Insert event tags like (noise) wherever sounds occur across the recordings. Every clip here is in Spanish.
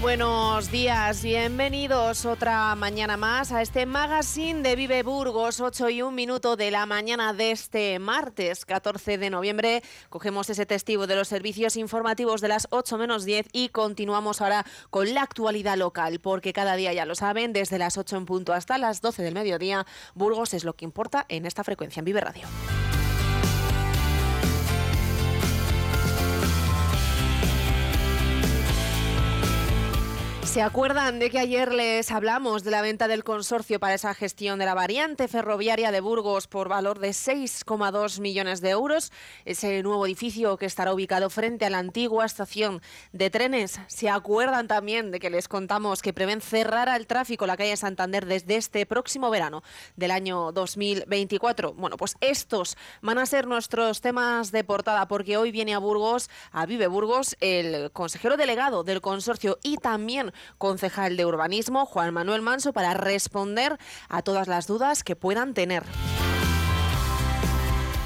Buenos días, bienvenidos otra mañana más a este magazine de Vive Burgos, 8 y un minuto de la mañana de este martes 14 de noviembre. Cogemos ese testigo de los servicios informativos de las 8 menos 10 y continuamos ahora con la actualidad local, porque cada día ya lo saben, desde las 8 en punto hasta las 12 del mediodía, Burgos es lo que importa en esta frecuencia en Vive Radio. ¿Se acuerdan de que ayer les hablamos de la venta del consorcio para esa gestión de la variante ferroviaria de Burgos por valor de 6,2 millones de euros? Ese nuevo edificio que estará ubicado frente a la antigua estación de trenes. ¿Se acuerdan también de que les contamos que prevén cerrar al tráfico la calle Santander desde este próximo verano del año 2024? Bueno, pues estos van a ser nuestros temas de portada porque hoy viene a Burgos, a Vive Burgos, el consejero delegado del consorcio y también concejal de urbanismo, Juan Manuel Manso, para responder a todas las dudas que puedan tener.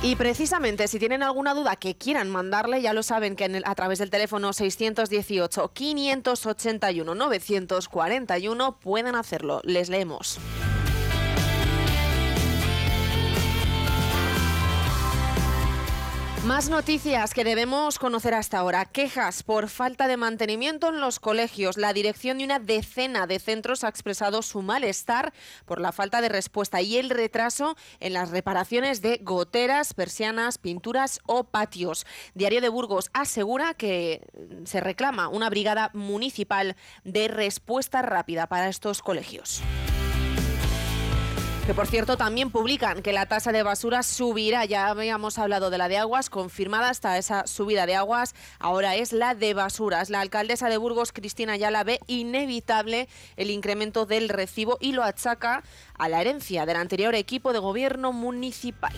Y precisamente, si tienen alguna duda que quieran mandarle, ya lo saben que a través del teléfono 618-581-941 pueden hacerlo. Les leemos. Más noticias que debemos conocer hasta ahora. Quejas por falta de mantenimiento en los colegios. La dirección de una decena de centros ha expresado su malestar por la falta de respuesta y el retraso en las reparaciones de goteras, persianas, pinturas o patios. Diario de Burgos asegura que se reclama una brigada municipal de respuesta rápida para estos colegios que por cierto también publican que la tasa de basura subirá. Ya habíamos hablado de la de aguas, confirmada hasta esa subida de aguas, ahora es la de basuras. La alcaldesa de Burgos, Cristina la ve inevitable el incremento del recibo y lo achaca a la herencia del anterior equipo de gobierno municipal.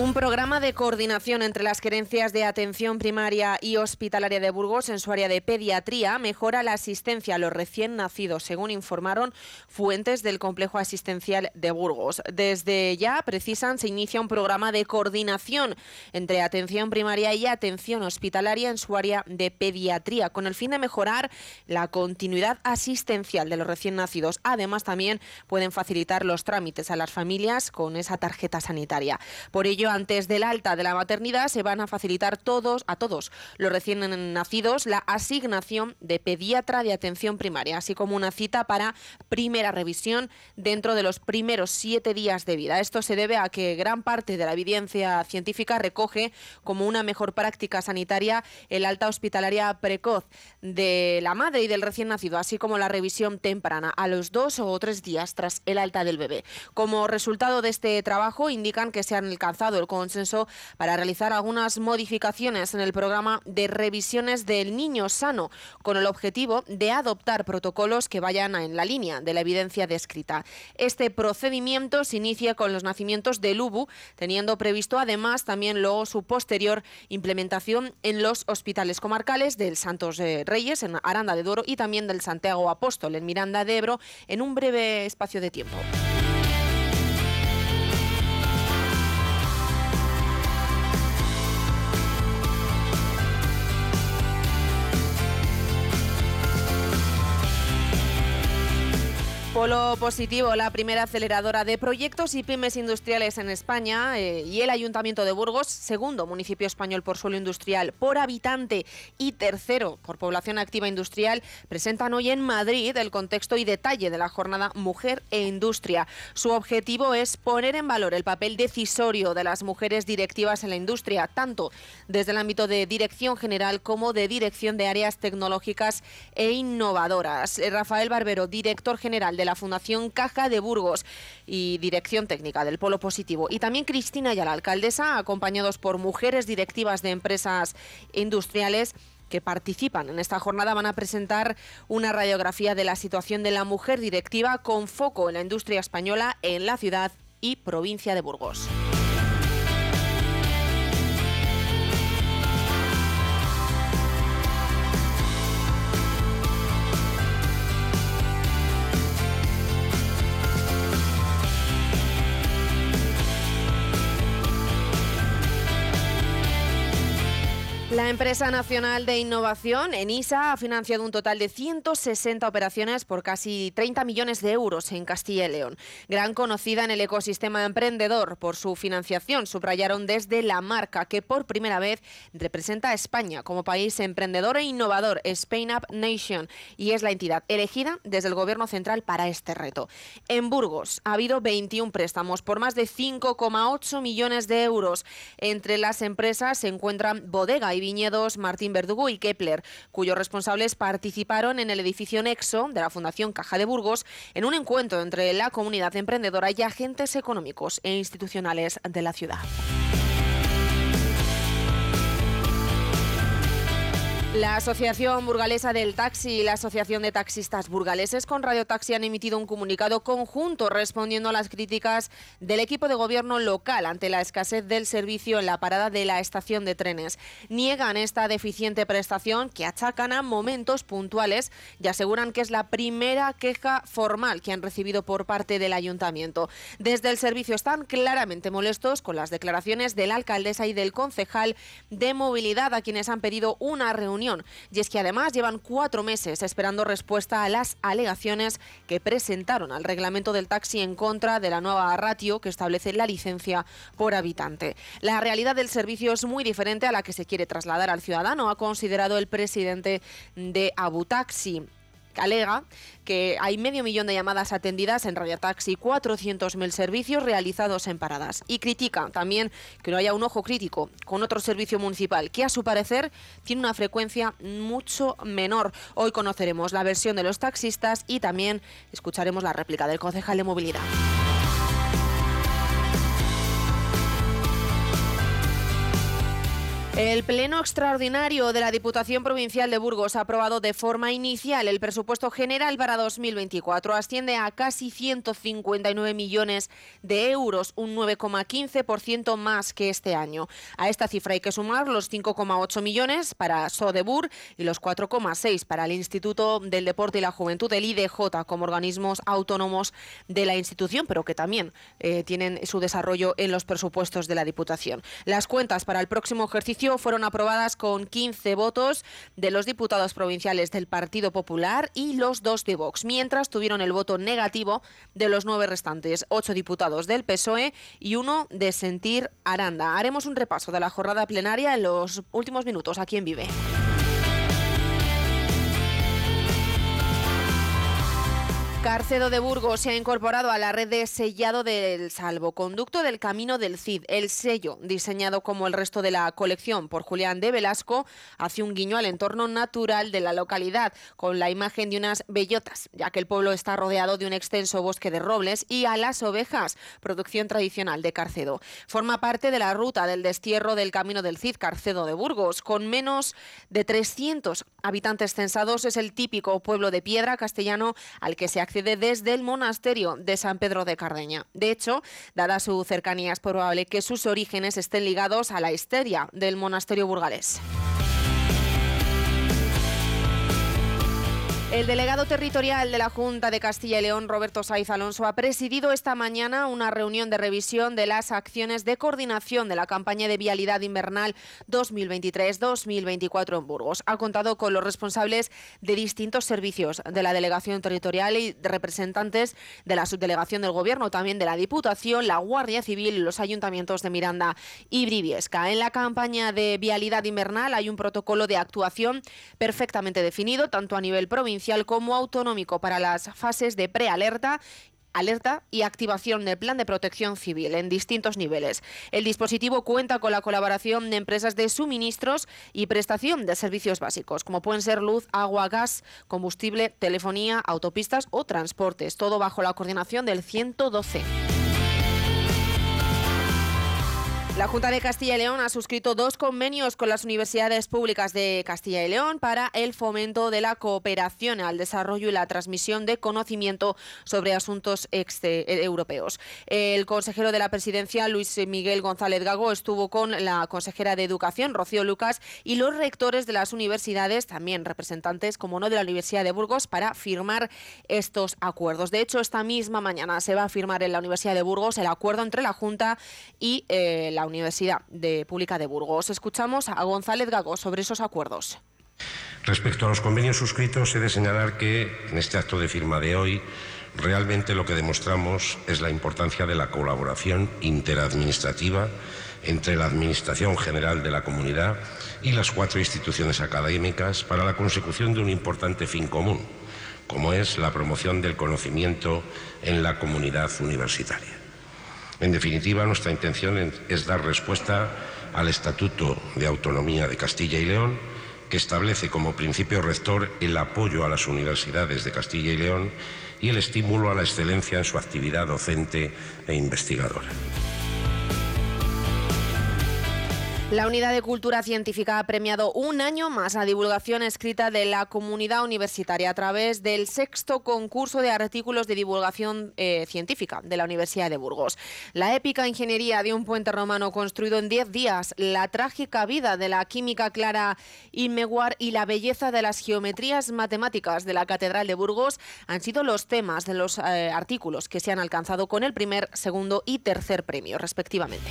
Un programa de coordinación entre las gerencias de atención primaria y hospitalaria de Burgos en su área de pediatría mejora la asistencia a los recién nacidos, según informaron fuentes del complejo asistencial de Burgos. Desde ya, precisan, se inicia un programa de coordinación entre atención primaria y atención hospitalaria en su área de pediatría, con el fin de mejorar la continuidad asistencial de los recién nacidos. Además, también pueden facilitar los trámites a las familias con esa tarjeta sanitaria. Por ello, antes del alta de la maternidad se van a facilitar todos a todos los recién nacidos la asignación de pediatra de atención primaria, así como una cita para primera revisión dentro de los primeros siete días de vida. Esto se debe a que gran parte de la evidencia científica recoge como una mejor práctica sanitaria el alta hospitalaria precoz de la madre y del recién nacido, así como la revisión temprana a los dos o tres días tras el alta del bebé. Como resultado de este trabajo, indican que se han alcanzado el consenso para realizar algunas modificaciones en el programa de revisiones del niño sano, con el objetivo de adoptar protocolos que vayan en la línea de la evidencia descrita. Este procedimiento se inicia con los nacimientos del UBU, teniendo previsto además también luego su posterior implementación en los hospitales comarcales del Santos Reyes, en Aranda de Duero, y también del Santiago Apóstol, en Miranda de Ebro, en un breve espacio de tiempo. Polo Positivo, la primera aceleradora de proyectos y pymes industriales en España eh, y el Ayuntamiento de Burgos, segundo municipio español por suelo industrial por habitante y tercero por población activa industrial, presentan hoy en Madrid el contexto y detalle de la jornada Mujer e Industria. Su objetivo es poner en valor el papel decisorio de las mujeres directivas en la industria, tanto desde el ámbito de dirección general como de dirección de áreas tecnológicas e innovadoras. Eh, Rafael Barbero, director general de la Fundación Caja de Burgos y dirección técnica del Polo Positivo. Y también Cristina la alcaldesa, acompañados por mujeres directivas de empresas industriales que participan en esta jornada van a presentar una radiografía de la situación de la mujer directiva con foco en la industria española en la ciudad y provincia de Burgos. La empresa nacional de innovación, ENISA, ha financiado un total de 160 operaciones por casi 30 millones de euros en Castilla y León. Gran conocida en el ecosistema emprendedor por su financiación, subrayaron desde la marca que por primera vez representa a España como país emprendedor e innovador, Spain Up Nation, y es la entidad elegida desde el Gobierno central para este reto. En Burgos ha habido 21 préstamos por más de 5,8 millones de euros. Entre las empresas se encuentran Bodega y Viñedos, Martín Verdugo y Kepler, cuyos responsables participaron en el edificio Nexo de la Fundación Caja de Burgos en un encuentro entre la comunidad emprendedora y agentes económicos e institucionales de la ciudad. La Asociación Burgalesa del Taxi y la Asociación de Taxistas Burgaleses con Radio Taxi han emitido un comunicado conjunto respondiendo a las críticas del equipo de gobierno local ante la escasez del servicio en la parada de la estación de trenes. Niegan esta deficiente prestación que achacan a momentos puntuales y aseguran que es la primera queja formal que han recibido por parte del ayuntamiento. Desde el servicio están claramente molestos con las declaraciones de la alcaldesa y del concejal de movilidad a quienes han pedido una reunión y es que además llevan cuatro meses esperando respuesta a las alegaciones que presentaron al reglamento del taxi en contra de la nueva ratio que establece la licencia por habitante. La realidad del servicio es muy diferente a la que se quiere trasladar al ciudadano, ha considerado el presidente de Abutaxi alega que hay medio millón de llamadas atendidas en Radio Taxi, 400.000 servicios realizados en paradas. Y critica también que no haya un ojo crítico con otro servicio municipal que a su parecer tiene una frecuencia mucho menor. Hoy conoceremos la versión de los taxistas y también escucharemos la réplica del concejal de movilidad. El Pleno Extraordinario de la Diputación Provincial de Burgos ha aprobado de forma inicial el presupuesto general para 2024. Asciende a casi 159 millones de euros, un 9,15% más que este año. A esta cifra hay que sumar los 5,8 millones para Sodebur y los 4,6 para el Instituto del Deporte y la Juventud, el IDJ, como organismos autónomos de la institución, pero que también eh, tienen su desarrollo en los presupuestos de la Diputación. Las cuentas para el próximo ejercicio fueron aprobadas con 15 votos de los diputados provinciales del Partido Popular y los dos de Vox, mientras tuvieron el voto negativo de los nueve restantes, ocho diputados del PSOE y uno de Sentir Aranda. Haremos un repaso de la jornada plenaria en los últimos minutos aquí en Vive. Carcedo de Burgos se ha incorporado a la red de sellado del salvoconducto del Camino del Cid. El sello, diseñado como el resto de la colección por Julián de Velasco, hace un guiño al entorno natural de la localidad, con la imagen de unas bellotas, ya que el pueblo está rodeado de un extenso bosque de robles, y a las ovejas, producción tradicional de Carcedo. Forma parte de la ruta del destierro del Camino del Cid Carcedo de Burgos. Con menos de 300 habitantes censados, es el típico pueblo de piedra castellano al que se accede desde el monasterio de San Pedro de Cardeña. De hecho, dada su cercanía, es probable que sus orígenes estén ligados a la histeria del monasterio burgalés. El delegado territorial de la Junta de Castilla y León, Roberto Saiz Alonso, ha presidido esta mañana una reunión de revisión de las acciones de coordinación de la campaña de vialidad invernal 2023-2024 en Burgos. Ha contado con los responsables de distintos servicios de la delegación territorial y representantes de la subdelegación del Gobierno, también de la Diputación, la Guardia Civil y los ayuntamientos de Miranda y Briviesca. En la campaña de vialidad invernal hay un protocolo de actuación perfectamente definido, tanto a nivel provincial como autonómico para las fases de prealerta alerta y activación del plan de protección civil en distintos niveles. El dispositivo cuenta con la colaboración de empresas de suministros y prestación de servicios básicos, como pueden ser luz, agua, gas, combustible, telefonía, autopistas o transportes, todo bajo la coordinación del 112. La Junta de Castilla y León ha suscrito dos convenios con las universidades públicas de Castilla y León para el fomento de la cooperación al desarrollo y la transmisión de conocimiento sobre asuntos eh, europeos. El consejero de la presidencia, Luis Miguel González Gago, estuvo con la consejera de Educación, Rocío Lucas, y los rectores de las universidades, también representantes, como no, de la Universidad de Burgos, para firmar estos acuerdos. De hecho, esta misma mañana se va a firmar en la Universidad de Burgos el acuerdo entre la Junta y eh, la Universidad de Pública de Burgos. Escuchamos a González Gago sobre esos acuerdos. Respecto a los convenios suscritos, he de señalar que en este acto de firma de hoy realmente lo que demostramos es la importancia de la colaboración interadministrativa entre la Administración General de la Comunidad y las cuatro instituciones académicas para la consecución de un importante fin común, como es la promoción del conocimiento en la comunidad universitaria. En definitiva, nuestra intención es dar respuesta al Estatuto de Autonomía de Castilla y León, que establece como principio rector el apoyo a las universidades de Castilla y León y el estímulo a la excelencia en su actividad docente e investigadora. La Unidad de Cultura Científica ha premiado un año más la divulgación escrita de la comunidad universitaria a través del sexto concurso de artículos de divulgación eh, científica de la Universidad de Burgos. La épica ingeniería de un puente romano construido en 10 días, la trágica vida de la química Clara Inmeguar y la belleza de las geometrías matemáticas de la Catedral de Burgos han sido los temas de los eh, artículos que se han alcanzado con el primer, segundo y tercer premio, respectivamente.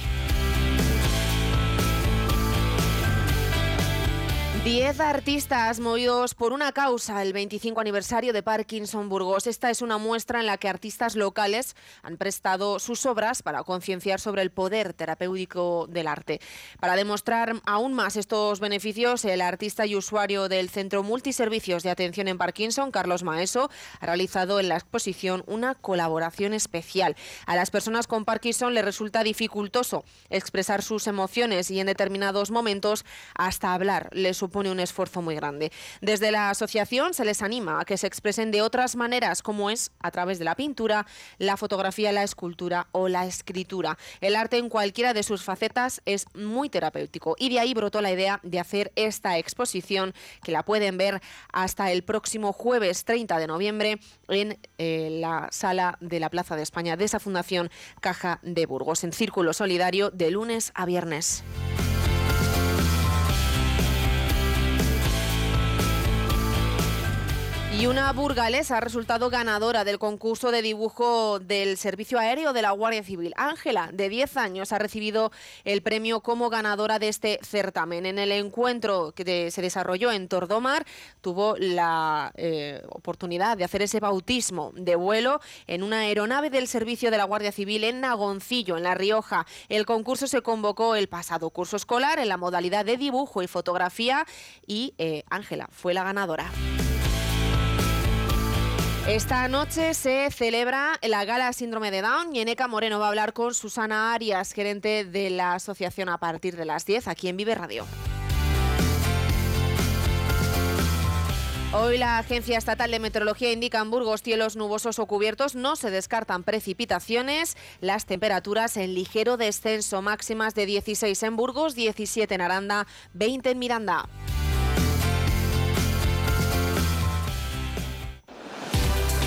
Diez artistas movidos por una causa, el 25 aniversario de Parkinson Burgos. Esta es una muestra en la que artistas locales han prestado sus obras para concienciar sobre el poder terapéutico del arte. Para demostrar aún más estos beneficios, el artista y usuario del Centro Multiservicios de Atención en Parkinson, Carlos Maeso, ha realizado en la exposición una colaboración especial. A las personas con Parkinson les resulta dificultoso expresar sus emociones y en determinados momentos hasta hablar les supone un esfuerzo muy grande. Desde la asociación se les anima a que se expresen de otras maneras, como es a través de la pintura, la fotografía, la escultura o la escritura. El arte en cualquiera de sus facetas es muy terapéutico y de ahí brotó la idea de hacer esta exposición que la pueden ver hasta el próximo jueves 30 de noviembre en eh, la sala de la Plaza de España de esa Fundación Caja de Burgos en Círculo Solidario de lunes a viernes. Y una burgalesa ha resultado ganadora del concurso de dibujo del Servicio Aéreo de la Guardia Civil. Ángela, de 10 años, ha recibido el premio como ganadora de este certamen. En el encuentro que se desarrolló en Tordomar, tuvo la eh, oportunidad de hacer ese bautismo de vuelo en una aeronave del Servicio de la Guardia Civil en Nagoncillo, en La Rioja. El concurso se convocó el pasado curso escolar en la modalidad de dibujo y fotografía y eh, Ángela fue la ganadora. Esta noche se celebra la gala Síndrome de Down y Eneca Moreno va a hablar con Susana Arias, gerente de la asociación a partir de las 10 aquí en Vive Radio. Hoy la Agencia Estatal de Meteorología indica en Burgos cielos nubosos o cubiertos, no se descartan precipitaciones, las temperaturas en ligero descenso, máximas de 16 en Burgos, 17 en Aranda, 20 en Miranda.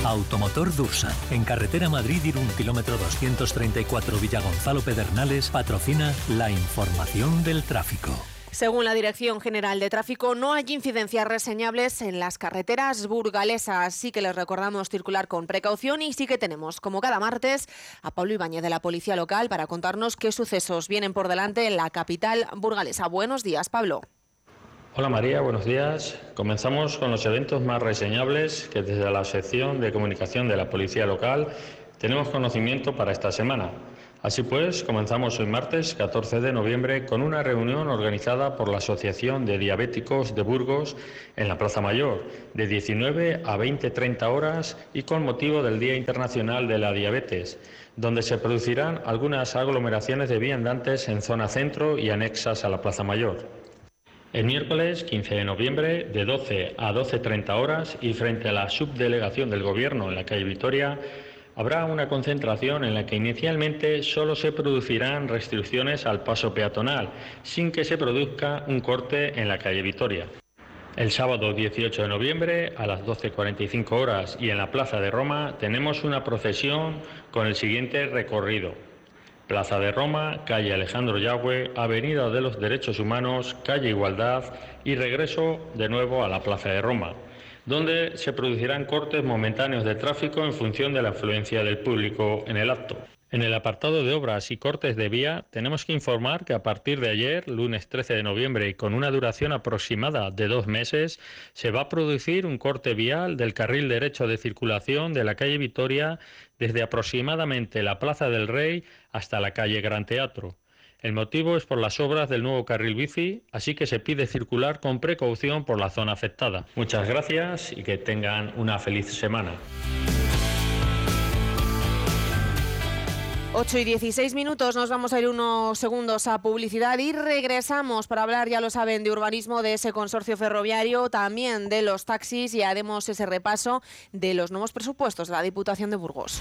Automotor Dursa, en carretera Madrid un kilómetro 234 Villa Gonzalo Pedernales, patrocina la información del tráfico. Según la Dirección General de Tráfico, no hay incidencias reseñables en las carreteras burgalesas, así que les recordamos circular con precaución y sí que tenemos, como cada martes, a Pablo Ibáñez de la Policía Local para contarnos qué sucesos vienen por delante en la capital burgalesa. Buenos días, Pablo. Hola María, buenos días. Comenzamos con los eventos más reseñables que desde la sección de comunicación de la Policía Local tenemos conocimiento para esta semana. Así pues, comenzamos el martes 14 de noviembre con una reunión organizada por la Asociación de Diabéticos de Burgos en la Plaza Mayor, de 19 a 20-30 horas y con motivo del Día Internacional de la Diabetes, donde se producirán algunas aglomeraciones de viandantes en zona centro y anexas a la Plaza Mayor. El miércoles 15 de noviembre, de 12 a 12.30 horas y frente a la subdelegación del Gobierno en la calle Vitoria, habrá una concentración en la que inicialmente solo se producirán restricciones al paso peatonal, sin que se produzca un corte en la calle Vitoria. El sábado 18 de noviembre a las 12.45 horas y en la Plaza de Roma tenemos una procesión con el siguiente recorrido. Plaza de Roma, calle Alejandro Yagüe, Avenida de los Derechos Humanos, calle Igualdad y regreso de nuevo a la Plaza de Roma donde se producirán cortes momentáneos de tráfico en función de la afluencia del público en el acto. En el apartado de obras y cortes de vía, tenemos que informar que a partir de ayer, lunes 13 de noviembre, y con una duración aproximada de dos meses, se va a producir un corte vial del carril derecho de circulación de la calle Vitoria desde aproximadamente la Plaza del Rey hasta la calle Gran Teatro. El motivo es por las obras del nuevo carril bici, así que se pide circular con precaución por la zona afectada. Muchas gracias y que tengan una feliz semana. 8 y 16 minutos, nos vamos a ir unos segundos a publicidad y regresamos para hablar, ya lo saben, de urbanismo, de ese consorcio ferroviario, también de los taxis y haremos ese repaso de los nuevos presupuestos de la Diputación de Burgos.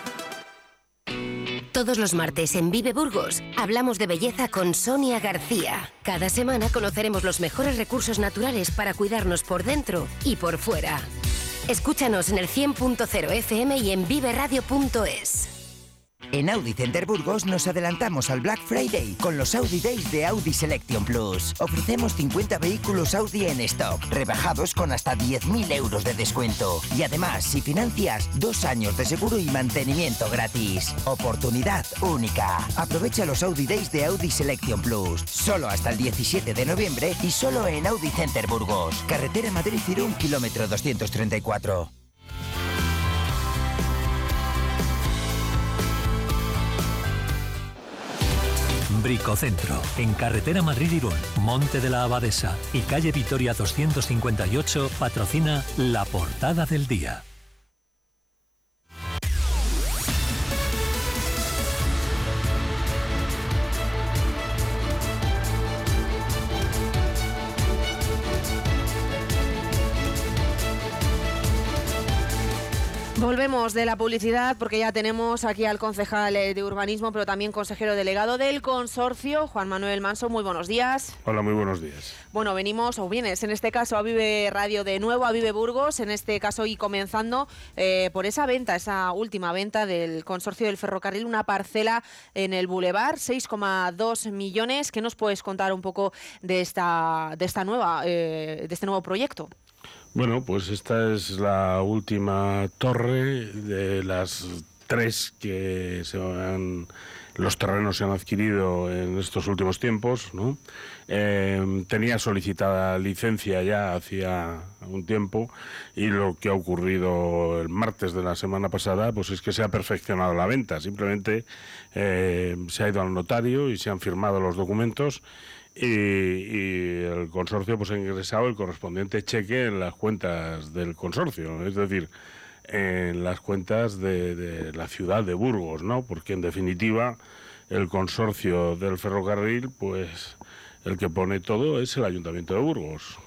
Todos los martes en Vive Burgos hablamos de belleza con Sonia García. Cada semana conoceremos los mejores recursos naturales para cuidarnos por dentro y por fuera. Escúchanos en el 100.0 FM y en viveradio.es. En Audi Center Burgos nos adelantamos al Black Friday con los Audi Days de Audi Selection Plus. Ofrecemos 50 vehículos Audi en stock, rebajados con hasta 10.000 euros de descuento. Y además, si financias, dos años de seguro y mantenimiento gratis. Oportunidad única. Aprovecha los Audi Days de Audi Selection Plus. Solo hasta el 17 de noviembre y solo en Audi Center Burgos. Carretera Madrid-Irún, kilómetro 234. Bricocentro, en carretera Madrid-Irún, Monte de la Abadesa y calle Vitoria 258, patrocina la portada del día. Volvemos de la publicidad porque ya tenemos aquí al concejal eh, de urbanismo, pero también consejero delegado del consorcio, Juan Manuel Manso. Muy buenos días. Hola, muy buenos días. Bueno, venimos o vienes en este caso a Vive Radio de nuevo, a Vive Burgos, en este caso y comenzando eh, por esa venta, esa última venta del consorcio del ferrocarril, una parcela en el Boulevard, 6,2 millones. ¿Qué nos puedes contar un poco de esta, de esta nueva, eh, de este nuevo proyecto? Bueno, pues esta es la última torre de las tres que se han, los terrenos se han adquirido en estos últimos tiempos. ¿no? Eh, tenía solicitada licencia ya hacía un tiempo y lo que ha ocurrido el martes de la semana pasada pues es que se ha perfeccionado la venta. Simplemente eh, se ha ido al notario y se han firmado los documentos y, el consorcio pues ha ingresado el correspondiente cheque en las cuentas del consorcio, es decir, en las cuentas de, la ciudad de Burgos, ¿no? Porque en definitiva el consorcio del ferrocarril pues el que pone todo es el Ayuntamiento de Burgos.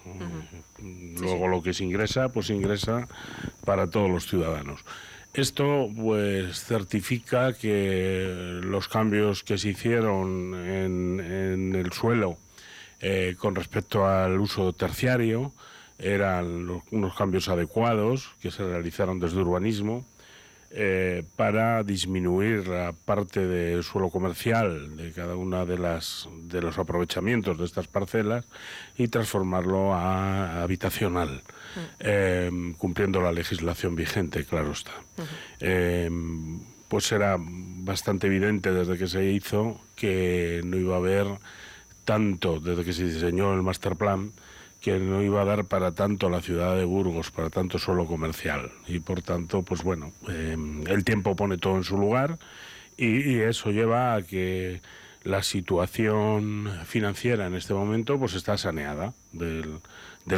Luego lo que se ingresa, pues ingresa para todos los ciudadanos. Esto pues certifica que los cambios que se hicieron en, el suelo eh, con respecto al uso terciario eran unos cambios adecuados que se realizaron desde urbanismo eh, para disminuir la parte de suelo comercial de cada una de las de los aprovechamientos de estas parcelas y transformarlo a habitacional, mm. em, cumpliendo la legislación vigente, claro está. Em, pues era bastante evidente desde que se hizo que no iba a haber tanto, desde que se diseñó el master plan, que no iba a dar para tanto la ciudad de Burgos, para tanto solo comercial. Y por tanto, pues bueno, em, el tiempo pone todo en su lugar y, eso lleva a que la situación financiera en este momento pues está saneada del,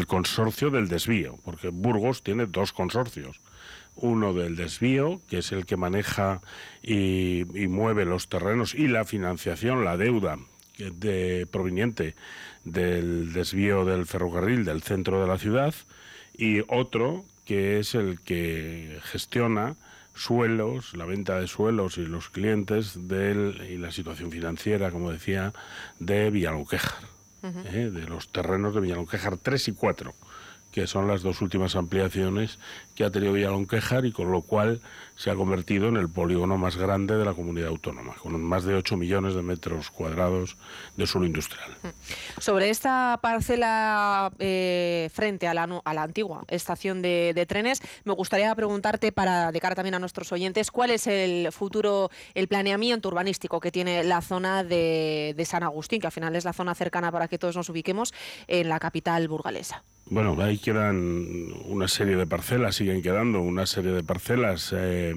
consorcio del desvío, porque Burgos tiene dos consorcios. Uno del desvío, que es el que maneja y, y mueve los terrenos y la financiación, la deuda de, proveniente del desvío del ferrocarril del centro de la ciudad y otro que es el que gestiona suelos, la venta de suelos y los clientes del, y la situación financiera, como decía, de Villalonquejar, ¿eh? de los terrenos de Villalonquejar 3 y 4 que son las dos últimas ampliaciones que ha tenido Villalonquejar y con lo cual se ha convertido en el polígono más grande de la comunidad autónoma, con más de 8 millones de metros cuadrados de suelo industrial. Mm. Sobre esta parcela eh, frente a la, a la, antigua estación de, trenes, me gustaría preguntarte, para de cara también a nuestros oyentes, cuál es el futuro, el planeamiento urbanístico que tiene la zona de, de San Agustín, que al final es la zona cercana para que todos nos ubiquemos en la capital burgalesa. Bueno, ahí quedan una serie de parcelas, siguen quedando una serie de parcelas eh,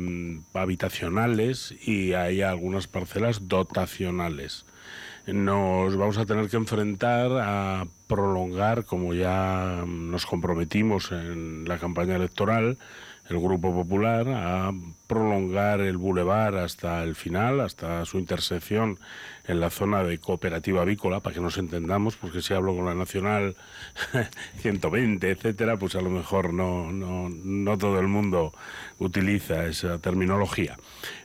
habitacionales y hay algunas parcelas dotacionales. Nos vamos a tener que enfrentar a prolongar, como ya nos comprometimos en la campaña electoral, el Grupo Popular a prolongar el bulevar hasta el final, hasta su intersección en la zona de cooperativa avícola, para que nos entendamos, porque si hablo con la Nacional (laughs) 120, etcétera, pues a lo mejor no, no, no todo el mundo utiliza esa terminología.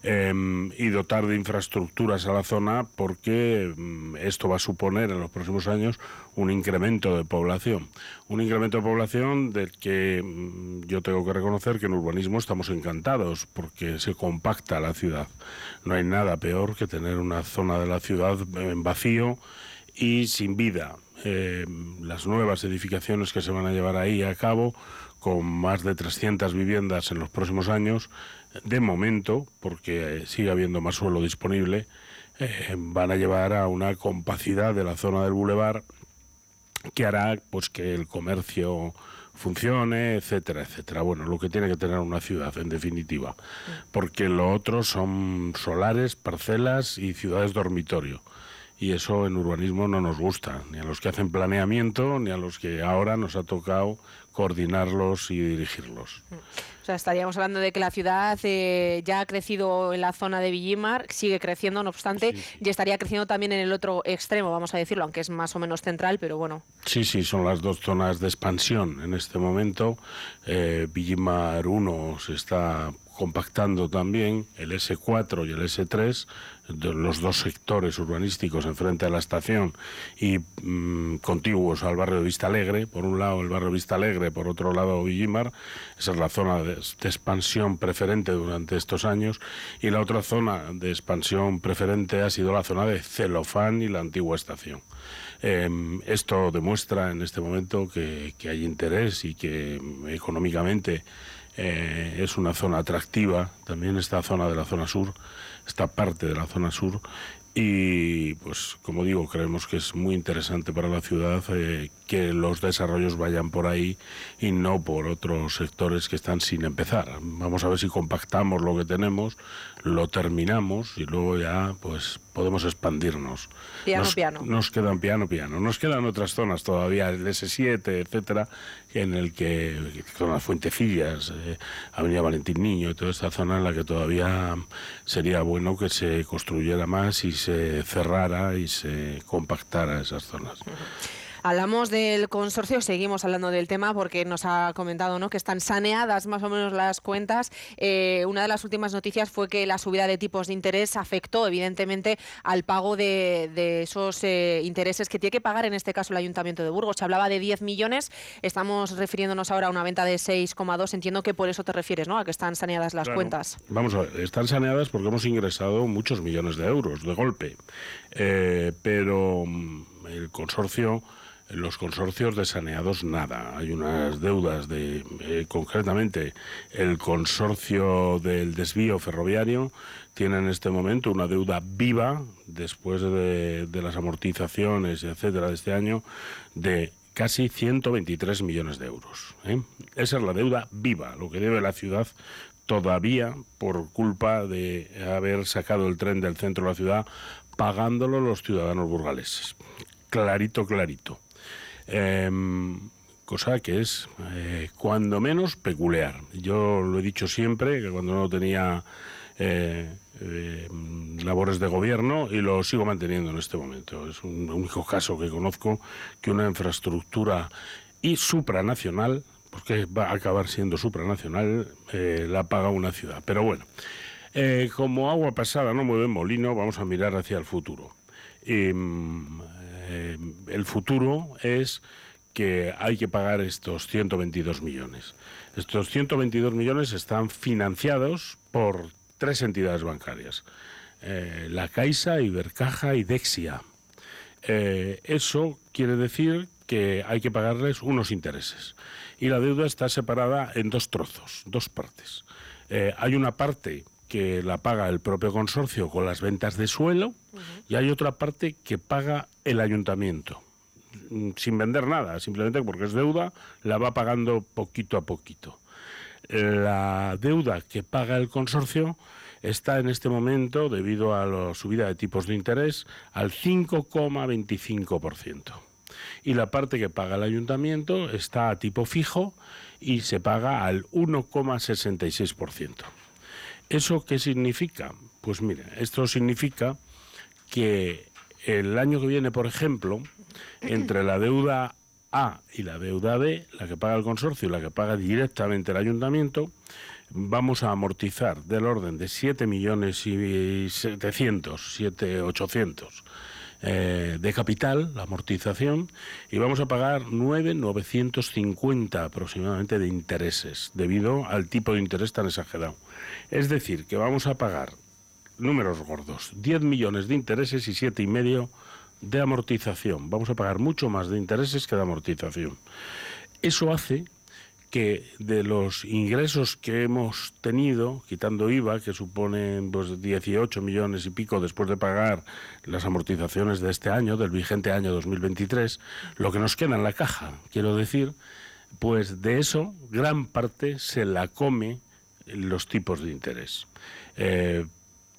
Em, y dotar de infraestructuras a la zona, porque mm, esto va a suponer en los próximos años un incremento de población. Un incremento de población del que mm, yo tengo que reconocer que en urbanismo estamos encantados, porque se compacta la ciudad. No hay nada peor que tener una zona de la ciudad en vacío y sin vida. Eh, las nuevas edificaciones que se van a llevar ahí a cabo, con más de 300 viviendas en los próximos años, de momento, porque eh, sigue habiendo más suelo disponible, eh, van a llevar a una compacidad de la zona del bulevar que hará pues que el comercio funcione, etcétera, etcétera. Bueno, lo que tiene que tener una ciudad, en definitiva. Porque lo otro son solares, parcelas y ciudades dormitorio. Y eso en urbanismo no nos gusta, ni a los que hacen planeamiento, ni a los que ahora nos ha tocado coordinarlos y dirigirlos. O sea, estaríamos hablando de que la ciudad eh, ya ha crecido en la zona de Villimar, sigue creciendo, no obstante, y estaría creciendo también en el otro extremo, vamos a decirlo, aunque es más o menos central, pero bueno. Sí, sí, son las dos zonas de expansión en este momento. Eh, Villimar 1 se está compactando también el S4 y el S3, los dos sectores urbanísticos enfrente a la estación y mm, contiguos al barrio de Vista Alegre, por un lado el barrio Vista Alegre, por otro lado Villimar, esa es la zona de, expansión preferente durante estos años, y la otra zona de expansión preferente ha sido la zona de Celofán y la antigua estación. Em, esto demuestra en este momento que, hay interés y que mm, económicamente eh, es una zona atractiva, también esta zona de la zona sur, esta parte de la zona sur, y pues como digo, creemos que es muy interesante para la ciudad eh, que los desarrollos vayan por ahí y no por otros sectores que están sin empezar. Vamos a ver si compactamos lo que tenemos, lo terminamos y luego ya pues podemos expandirnos. Piano, nos, piano. Nos quedan piano, piano. Nos quedan otras zonas todavía, el S7, etcétera, en el que, con las Fuentecillas, eh, Avenida Valentín Niño y toda esta zona en la que todavía sería bueno que se construyera más y se cerrara y se compactara esas zonas. Hablamos del consorcio, seguimos hablando del tema porque nos ha comentado ¿no? que están saneadas más o menos las cuentas. Eh, una de las últimas noticias fue que la subida de tipos de interés afectó evidentemente al pago de, esos eh, intereses que tiene que pagar en este caso el Ayuntamiento de Burgos. Se hablaba de 10 millones, estamos refiriéndonos ahora a una venta de 6,2. Entiendo que por eso te refieres, ¿no? A que están saneadas las cuentas. Vamos a ver, están saneadas porque hemos ingresado muchos millones de euros de golpe. Eh, pero mm, el consorcio los consorcios de saneados nada. Hay unas deudas de, eh, concretamente, el consorcio del desvío ferroviario tiene en este momento una deuda viva, después de, las amortizaciones, etcétera, de este año, de casi 123 millones de euros. ¿eh? Esa es la deuda viva, lo que debe la ciudad todavía por culpa de haber sacado el tren del centro de la ciudad pagándolo los ciudadanos burgaleses. Clarito, clarito. Em, cosa que es eh, cuando menos peculiar. Yo lo he dicho siempre, que cuando no tenía eh, eh, labores de gobierno y lo sigo manteniendo en este momento. Es un único caso que conozco que una infraestructura y supranacional, porque va a acabar siendo supranacional, la paga una ciudad. Pero bueno, como agua pasada no mueve molino, vamos a mirar hacia el futuro. Mm, eh, el futuro es que hay que pagar estos 122 millones. Estos 122 millones están financiados por tres entidades bancarias, eh, la Caixa, Ibercaja y Dexia. Eh, eso quiere decir que hay que pagarles unos intereses. Y la deuda está separada en dos trozos, dos partes. hay una parte que la paga el propio consorcio con las ventas de suelo y hay otra parte que paga el ayuntamiento mm, sin vender nada, simplemente porque es deuda, la va pagando poquito a poquito. La deuda que paga el consorcio está en este momento, debido a la subida de tipos de interés, al 5,25%. Y la parte que paga el ayuntamiento está a tipo fijo y se paga al 1,66%. ¿Eso qué significa? Pues mire, esto significa que el año que viene, por ejemplo, (clears throat) entre la deuda A y la deuda B, la que paga el consorcio y la que paga directamente el ayuntamiento, vamos a amortizar del orden de 7 millones y 700, 7 800 eh, de capital, la amortización, y vamos a pagar 9,950 aproximadamente de intereses, debido al tipo de interés tan exagerado. Es decir, que vamos a pagar números gordos, 10 millones de intereses y siete y medio de amortización. Vamos a pagar mucho más de intereses que de amortización. Eso hace que de los ingresos que hemos tenido, quitando IVA, que suponen pues, 18 millones y pico después de pagar las amortizaciones de este año, del vigente año 2023, lo que nos queda en la caja, quiero decir, pues de eso gran parte se la come los tipos de interés. Eh,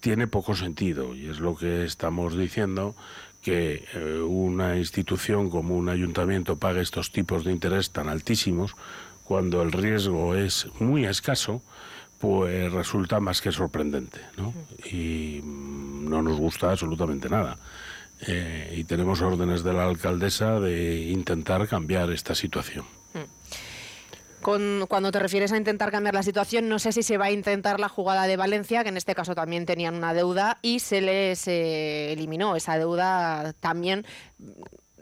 tiene poco sentido y es lo que estamos diciendo que eh, una institución como un ayuntamiento pague estos tipos de interés tan altísimos cuando el riesgo es muy escaso, pues resulta más que sorprendente, ¿no? Y mm, no nos gusta absolutamente nada. Eh, y tenemos órdenes de la alcaldesa de intentar cambiar esta situación cuando te refieres a intentar cambiar la situación, no sé si se va a intentar la jugada de Valencia, que en este caso también tenían una deuda y se les eh, eliminó esa deuda también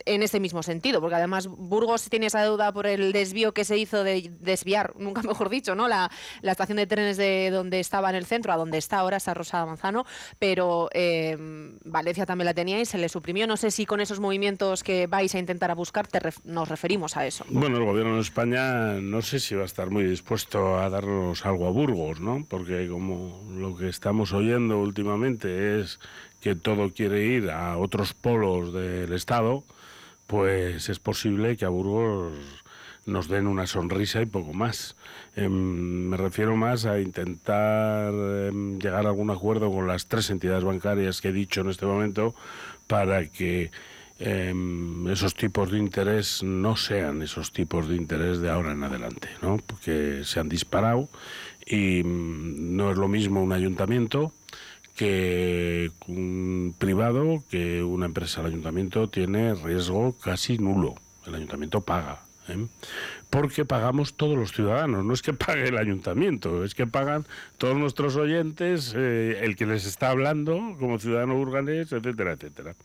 en este mismo sentido, porque además Burgos tiene esa deuda por el desvío que se hizo de desviar, (laughs) nunca mejor dicho, ¿no? La, estación de trenes de donde estaba en el centro a donde está ahora, esa Rosada Manzano, pero eh, Valencia también la tenía y se le suprimió. No sé si con esos movimientos que vais a intentar a buscar nos referimos a eso. Bueno, el gobierno de España no sé si va a estar muy dispuesto a darnos algo a Burgos, ¿no? Porque como lo que estamos oyendo últimamente es que todo quiere ir a otros polos del Estado, pues es posible que a Burgos nos den una sonrisa y poco más. Em, me refiero más a intentar em, llegar a algún acuerdo con las tres entidades bancarias que he dicho en este momento para que em, esos tipos de interés no sean esos tipos de interés de ahora en adelante, ¿no? porque se han disparado y mm, no es lo mismo un ayuntamiento que un privado, que una empresa. El ayuntamiento tiene riesgo casi nulo. El ayuntamiento paga. ¿eh? Porque pagamos todos los ciudadanos, no es que (laughs) pague el ayuntamiento, es que pagan todos nuestros oyentes, eh, el que les está hablando como ciudadano burgalés, etcétera, etcétera.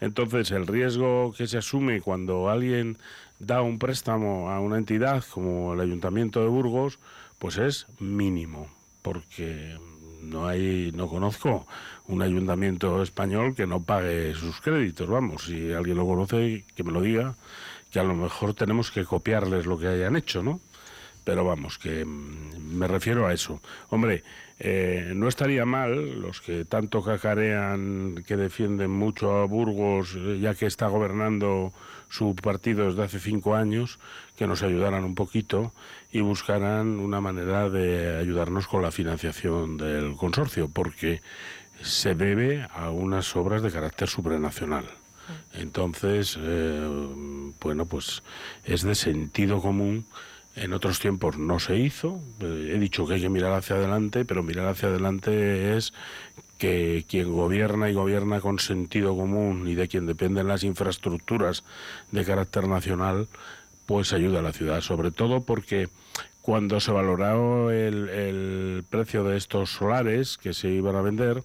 Entonces, el riesgo que se asume cuando alguien da un préstamo a una entidad como el Ayuntamiento de Burgos, pues es mínimo, porque no hay, no conozco un ayuntamiento español que no pague sus créditos. Vamos, si alguien lo conoce, que me lo diga, que a lo mejor tenemos que copiarles lo que hayan hecho, ¿no? Pero vamos, que mm, me refiero a eso. Hombre, eh, no estaría mal los que tanto cacarean, que defienden mucho a Burgos, eh, ya que está gobernando su partido desde hace cinco años, que nos ayudaran un poquito y buscaran una manera de ayudarnos con la financiación del consorcio, porque se debe a unas obras de carácter supranacional. Entonces, eh, bueno, pues es de sentido común. En otros tiempos no se hizo. He dicho que hay que mirar hacia adelante, pero mirar hacia adelante es que quien gobierna y gobierna con sentido común y de quien dependen las infraestructuras de carácter nacional, pues ayuda a la ciudad, sobre todo porque cuando se valoró el, precio de estos solares que se iban a vender,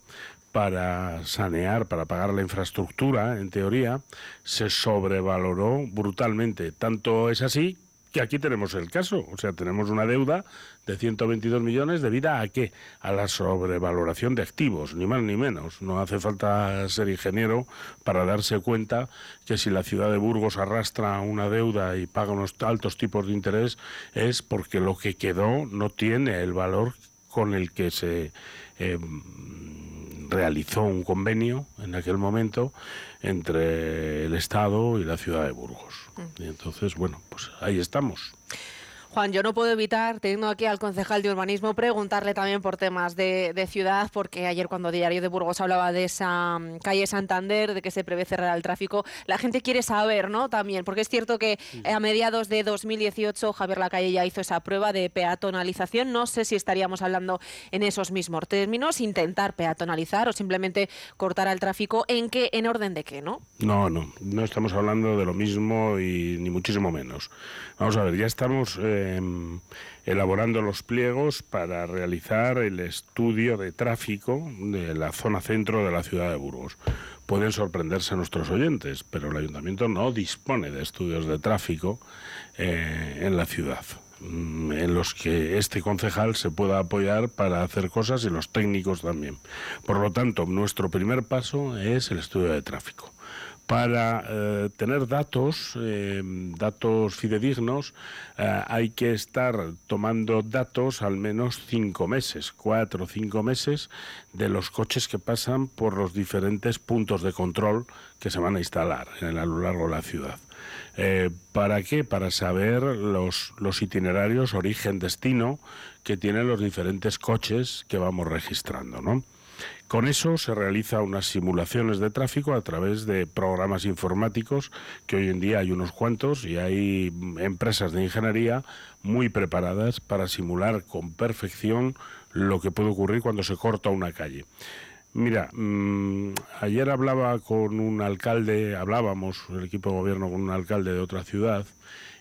para sanear, para pagar la infraestructura, en teoría, se sobrevaloró brutalmente. Tanto es así que aquí tenemos el caso. O sea, tenemos una deuda de 122 millones debida a qué? A la sobrevaloración de activos, ni más ni menos. No hace falta ser ingeniero para darse cuenta que si la ciudad de Burgos arrastra una deuda y paga unos altos tipos de interés es porque lo que quedó no tiene el valor con el que se eh, realizó un convenio en aquel momento entre el Estado y la ciudad de Burgos. Mm. Y entonces, bueno, pues ahí estamos. Juan, yo no puedo evitar, teniendo aquí al concejal de urbanismo, preguntarle también por temas de, ciudad, porque ayer cuando Diario de Burgos hablaba de esa mm, calle Santander, de que se prevé cerrar el tráfico, la gente quiere saber, ¿no? También, porque es cierto que a mediados de 2018 Javier Lacalle ya hizo esa prueba de peatonalización. No sé si estaríamos hablando en esos mismos términos, intentar peatonalizar o simplemente cortar al tráfico. ¿En qué, en orden de qué, no? No, no, no estamos hablando de lo mismo y ni muchísimo menos. Vamos a ver, ya estamos em, elaborando los pliegos para realizar el estudio de tráfico de la zona centro de la ciudad de Burgos. Pueden sorprenderse nuestros oyentes, pero el ayuntamiento no dispone de estudios de tráfico eh, en la ciudad mm, en los que este concejal se pueda apoyar para hacer cosas y los técnicos también. Por lo tanto, nuestro primer paso es el estudio de tráfico para eh, tener datos, eh, datos fidedignos, eh, hay que estar tomando datos al menos cinco meses, cuatro o cinco meses, de los coches que pasan por los diferentes puntos de control que se van a instalar en, a lo largo de la ciudad. ¿Para qué? Para saber los, los itinerarios origen-destino que tienen los diferentes coches que vamos registrando, ¿no? Con eso se realiza unas simulaciones de tráfico a través de programas informáticos, que hoy en día hay unos cuantos y hay empresas de ingeniería muy preparadas para simular con perfección lo que puede ocurrir cuando se corta una calle. Mira, mm, ayer hablaba con un alcalde, hablábamos, el equipo de gobierno con un alcalde de otra ciudad,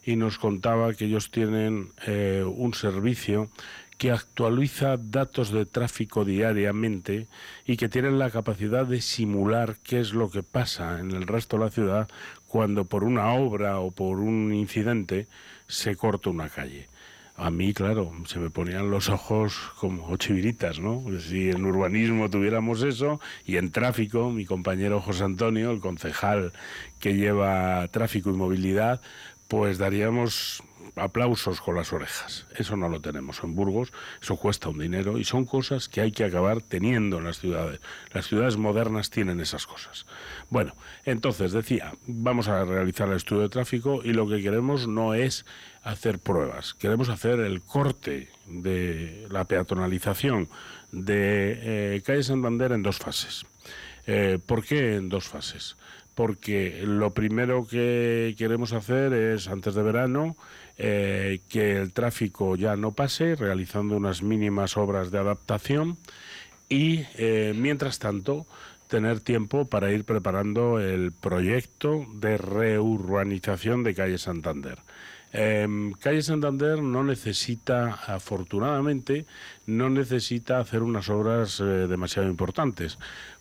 y nos contaba que ellos tienen eh, un servicio que actualiza datos de tráfico diariamente y que tienen la capacidad de simular qué es lo que pasa en el resto de la ciudad cuando por una obra o por un incidente se corta una calle. A mí, claro, se me ponían los ojos como chiviritas, ¿no? Si en urbanismo tuviéramos eso y en tráfico, mi compañero José Antonio, el concejal que lleva tráfico y movilidad, pues daríamos aplausos con las orejas. Eso no lo tenemos en Burgos, eso cuesta un dinero y son cosas que hay que acabar teniendo en las ciudades. Las ciudades modernas tienen esas cosas. Bueno, entonces decía, vamos a realizar el estudio de tráfico y lo que queremos no es hacer pruebas, queremos hacer el corte de la peatonalización de eh, calle Santander en dos fases. Eh, ¿Por qué en dos fases? Porque lo primero que queremos hacer es, antes de verano, eh, que el tráfico ya no pase, realizando unas mínimas obras de adaptación y, eh, mientras tanto, tener tiempo para ir preparando el proyecto de reurbanización de Calle Santander. Em, Calle Santander no necesita, afortunadamente, no necesita hacer unas obras eh, demasiado importantes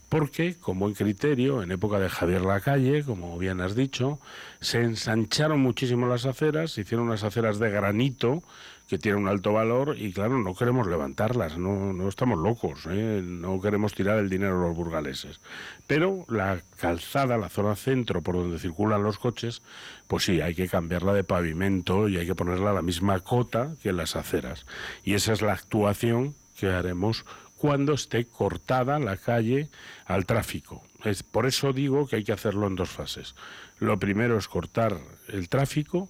porque, con buen criterio, en época de Javier Lacalle, como bien has dicho, se ensancharon muchísimo las aceras, se hicieron unas aceras de granito que tienen un alto valor y, claro, no queremos levantarlas, no, no estamos locos, ¿eh? no queremos tirar el dinero a los burgaleses. Pero la calzada, la zona centro por donde circulan los coches, pues sí, hay que cambiarla de pavimento y hay que ponerla a la misma cota que las aceras. Y esa es la actuación que haremos cuando esté cortada la calle al tráfico. Es, por eso digo que hay que hacerlo en dos fases. Lo primero es cortar el tráfico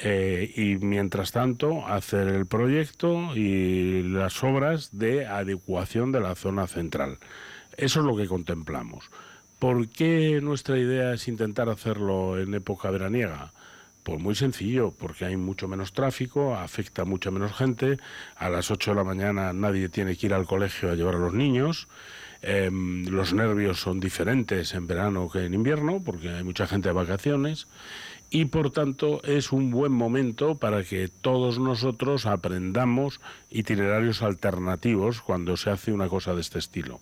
eh, y mientras tanto hacer el proyecto y las obras de adecuación de la zona central. Eso es lo que contemplamos. ¿Por qué nuestra idea es intentar hacerlo en época veraniega? Pues muy sencillo, porque hay mucho menos tráfico, afecta mucha menos gente, a las 8 de la mañana nadie tiene que ir al colegio a llevar a los niños, em, los nervios son diferentes en verano que en invierno, porque hay mucha gente de vacaciones, y por tanto es un buen momento para que todos nosotros aprendamos itinerarios alternativos cuando se hace una cosa de este estilo.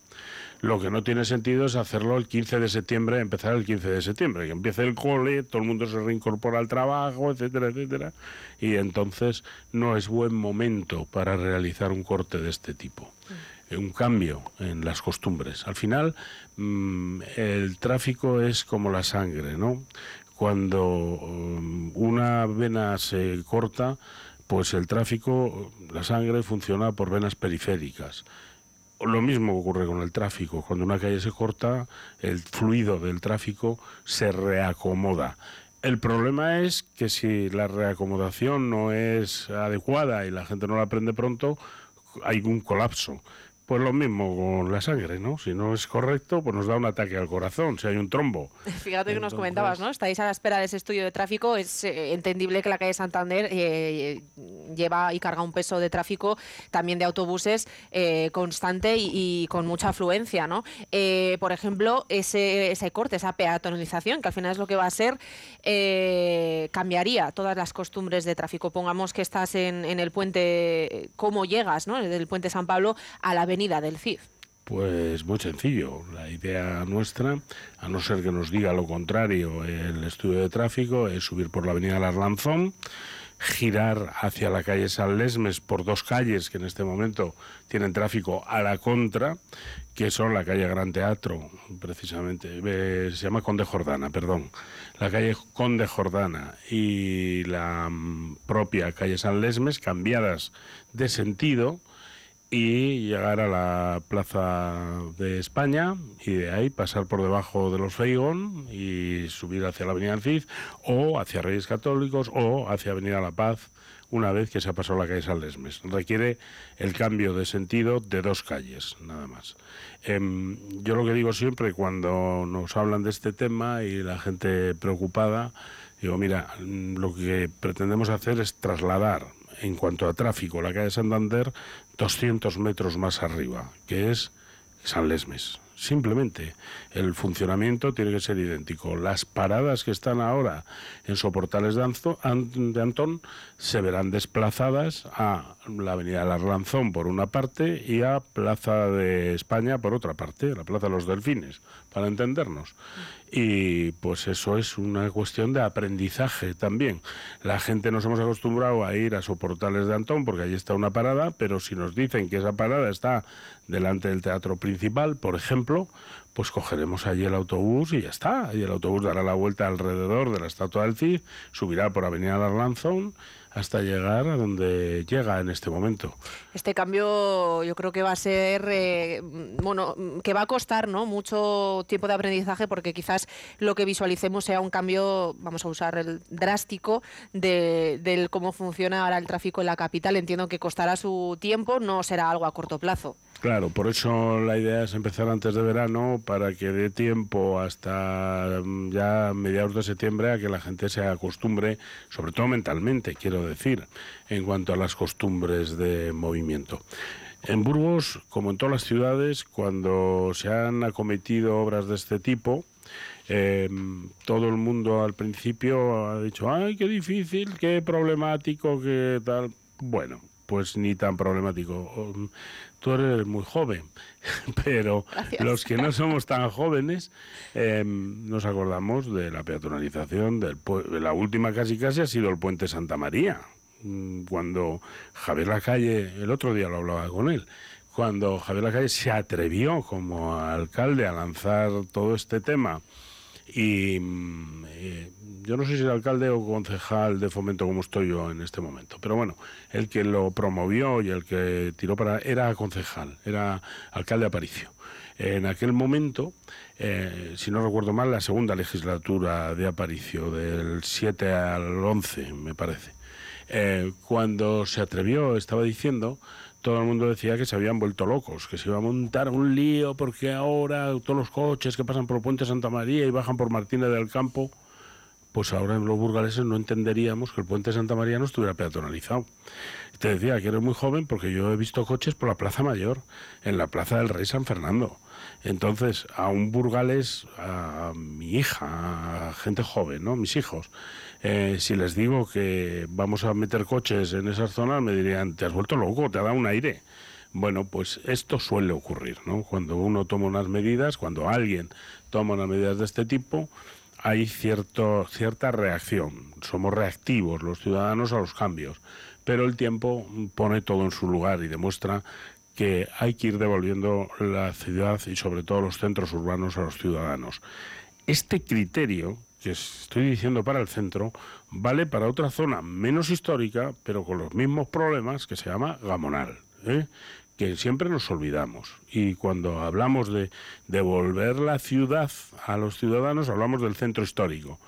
Lo que no tiene sentido es hacerlo el 15 de septiembre, empezar el 15 de septiembre, que empiece el cole, todo el mundo se reincorpora al trabajo, etcétera, etcétera, y entonces no es buen momento para realizar un corte de este tipo mm. un cambio en las costumbres. Al final, mm, el tráfico es como la sangre, ¿no? Cuando um, una vena se corta, pues el tráfico, la sangre funciona por venas periféricas. Lo mismo ocurre con el tráfico. Cuando una calle se corta, el fluido del tráfico se reacomoda. El problema es que si la reacomodación no es adecuada y la gente no la aprende pronto, hay un colapso. Pues lo mismo con la sangre, ¿no? Si no es correcto, pues nos da un ataque al corazón, si hay un trombo. (laughs) Fíjate que nos comentabas, ¿no? Estáis a la espera de ese estudio de tráfico. Es eh, entendible que la calle Santander eh, lleva y carga un peso de tráfico también de autobuses eh, constante y, con mucha afluencia, ¿no? por ejemplo, ese, ese corte, esa peatonalización, que al final es lo que va a ser, cambiaría todas las costumbres de tráfico. Pongamos que estás en, en el puente, ¿cómo llegas, ¿no? Del puente San Pablo a la del CIF? Pues muy sencillo. La idea nuestra, a no ser que nos diga lo contrario el estudio de tráfico, es subir por la avenida Larlanzón, girar hacia la calle San Lesmes por dos calles que en este momento tienen tráfico a la contra, que son la calle Gran Teatro, precisamente, se llama Conde Jordana, perdón, la calle Conde Jordana y la mm, propia calle San Lesmes, cambiadas de sentido, y llegar a la Plaza de España y de ahí pasar por debajo de los Feigón y subir hacia la Avenida Cid o hacia Reyes Católicos o hacia Avenida La Paz una vez que se ha pasado la calle San Lesmes. Requiere el cambio de sentido de dos calles, nada más. Em, yo lo que digo siempre cuando nos hablan de este tema y la gente preocupada, digo, mira, lo que pretendemos hacer es trasladar en cuanto a tráfico la calle Santander 200 metros más arriba, que es San Lesmes. Simplemente el funcionamiento tiene que ser idéntico. Las paradas que están ahora en soportales de, de Antón se verán desplazadas a la avenida Larlanzón por una parte y a Plaza de España por otra parte, la Plaza de los Delfines, para entendernos. Y pues eso es una cuestión de aprendizaje también. La gente nos hemos acostumbrado a ir a soportales de Antón porque allí está una parada, pero si nos dicen que esa parada está delante del teatro principal, por ejemplo, pues cogeremos allí el autobús y ya está. Y el autobús dará la vuelta alrededor de la estatua del Cid, subirá por Avenida Arlanzón hasta llegar a donde llega en este momento. Este cambio yo creo que va a ser, eh, bueno, que va a costar ¿no? mucho tiempo de aprendizaje porque quizás lo que visualicemos sea un cambio, vamos a usar el drástico, de, cómo funciona ahora el tráfico en la capital. Entiendo que costará su tiempo, no será algo a corto plazo. Claro, por eso la idea es empezar antes de verano para que dé tiempo hasta mm, ya mediados de septiembre a que la gente se acostumbre, sobre todo mentalmente, quiero decir, en cuanto a las costumbres de movimiento. En Burgos, como en todas las ciudades, cuando se han acometido obras de este tipo, em, todo el mundo al principio ha dicho, ay, qué difícil, qué problemático, qué tal. Bueno, pues ni tan problemático. Tú eres muy joven, (laughs) pero los que no somos tan jóvenes em, nos acordamos de la peatonalización, del la última casi casi ha sido el puente Santa María, mm, cuando Javier Lacalle, el otro día lo hablaba con él, cuando Javier Lacalle se atrevió como alcalde a lanzar todo este tema y mm, eh, yo no sé si el alcalde o concejal de fomento como estoy yo en este momento, pero bueno, el que lo promovió y el que tiró para era concejal, era alcalde Aparicio. En aquel momento, eh, si no recuerdo mal, la segunda legislatura de Aparicio, del 7 al 11, me parece, eh, cuando se atrevió, estaba diciendo todo el mundo decía que se habían vuelto locos, que se iba a montar un lío porque ahora todos los coches que pasan por el Puente Santa María y bajan por Martínez del Campo, pues ahora los burgaleses no entenderíamos que el Puente Santa María no estuviera peatonalizado. Te decía que eres muy joven porque yo he visto coches por la Plaza Mayor, en la Plaza del Rey San Fernando. Entonces, a un burgales, a mi hija, a gente joven, ¿no? Mis hijos, eh, si les digo que vamos a meter coches en esas zonas, me dirían, te has vuelto loco, te ha dado un aire. Bueno, pues esto suele ocurrir, ¿no? Cuando uno toma unas medidas, cuando alguien toma unas medidas de este tipo, hay cierto, cierta reacción. Somos reactivos los ciudadanos a los cambios, pero el tiempo pone todo en su lugar y demuestra que hay que ir devolviendo la ciudad y sobre todo los centros urbanos a los ciudadanos. Este criterio que estoy diciendo para el centro vale para otra zona menos histórica, pero con los mismos problemas, que se llama Gamonal, ¿eh? Que siempre nos olvidamos. Y cuando hablamos de devolver la ciudad a los ciudadanos, hablamos del centro histórico,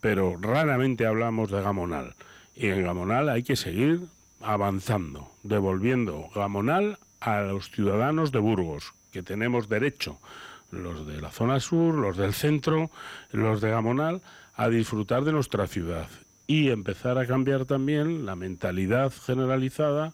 pero raramente hablamos de Gamonal. Y en Gamonal hay que seguir avanzando, devolviendo Gamonal a los ciudadanos de Burgos, que tenemos derecho los de la zona sur, los del centro, los de Gamonal, a disfrutar de nuestra ciudad y empezar a cambiar también la mentalidad generalizada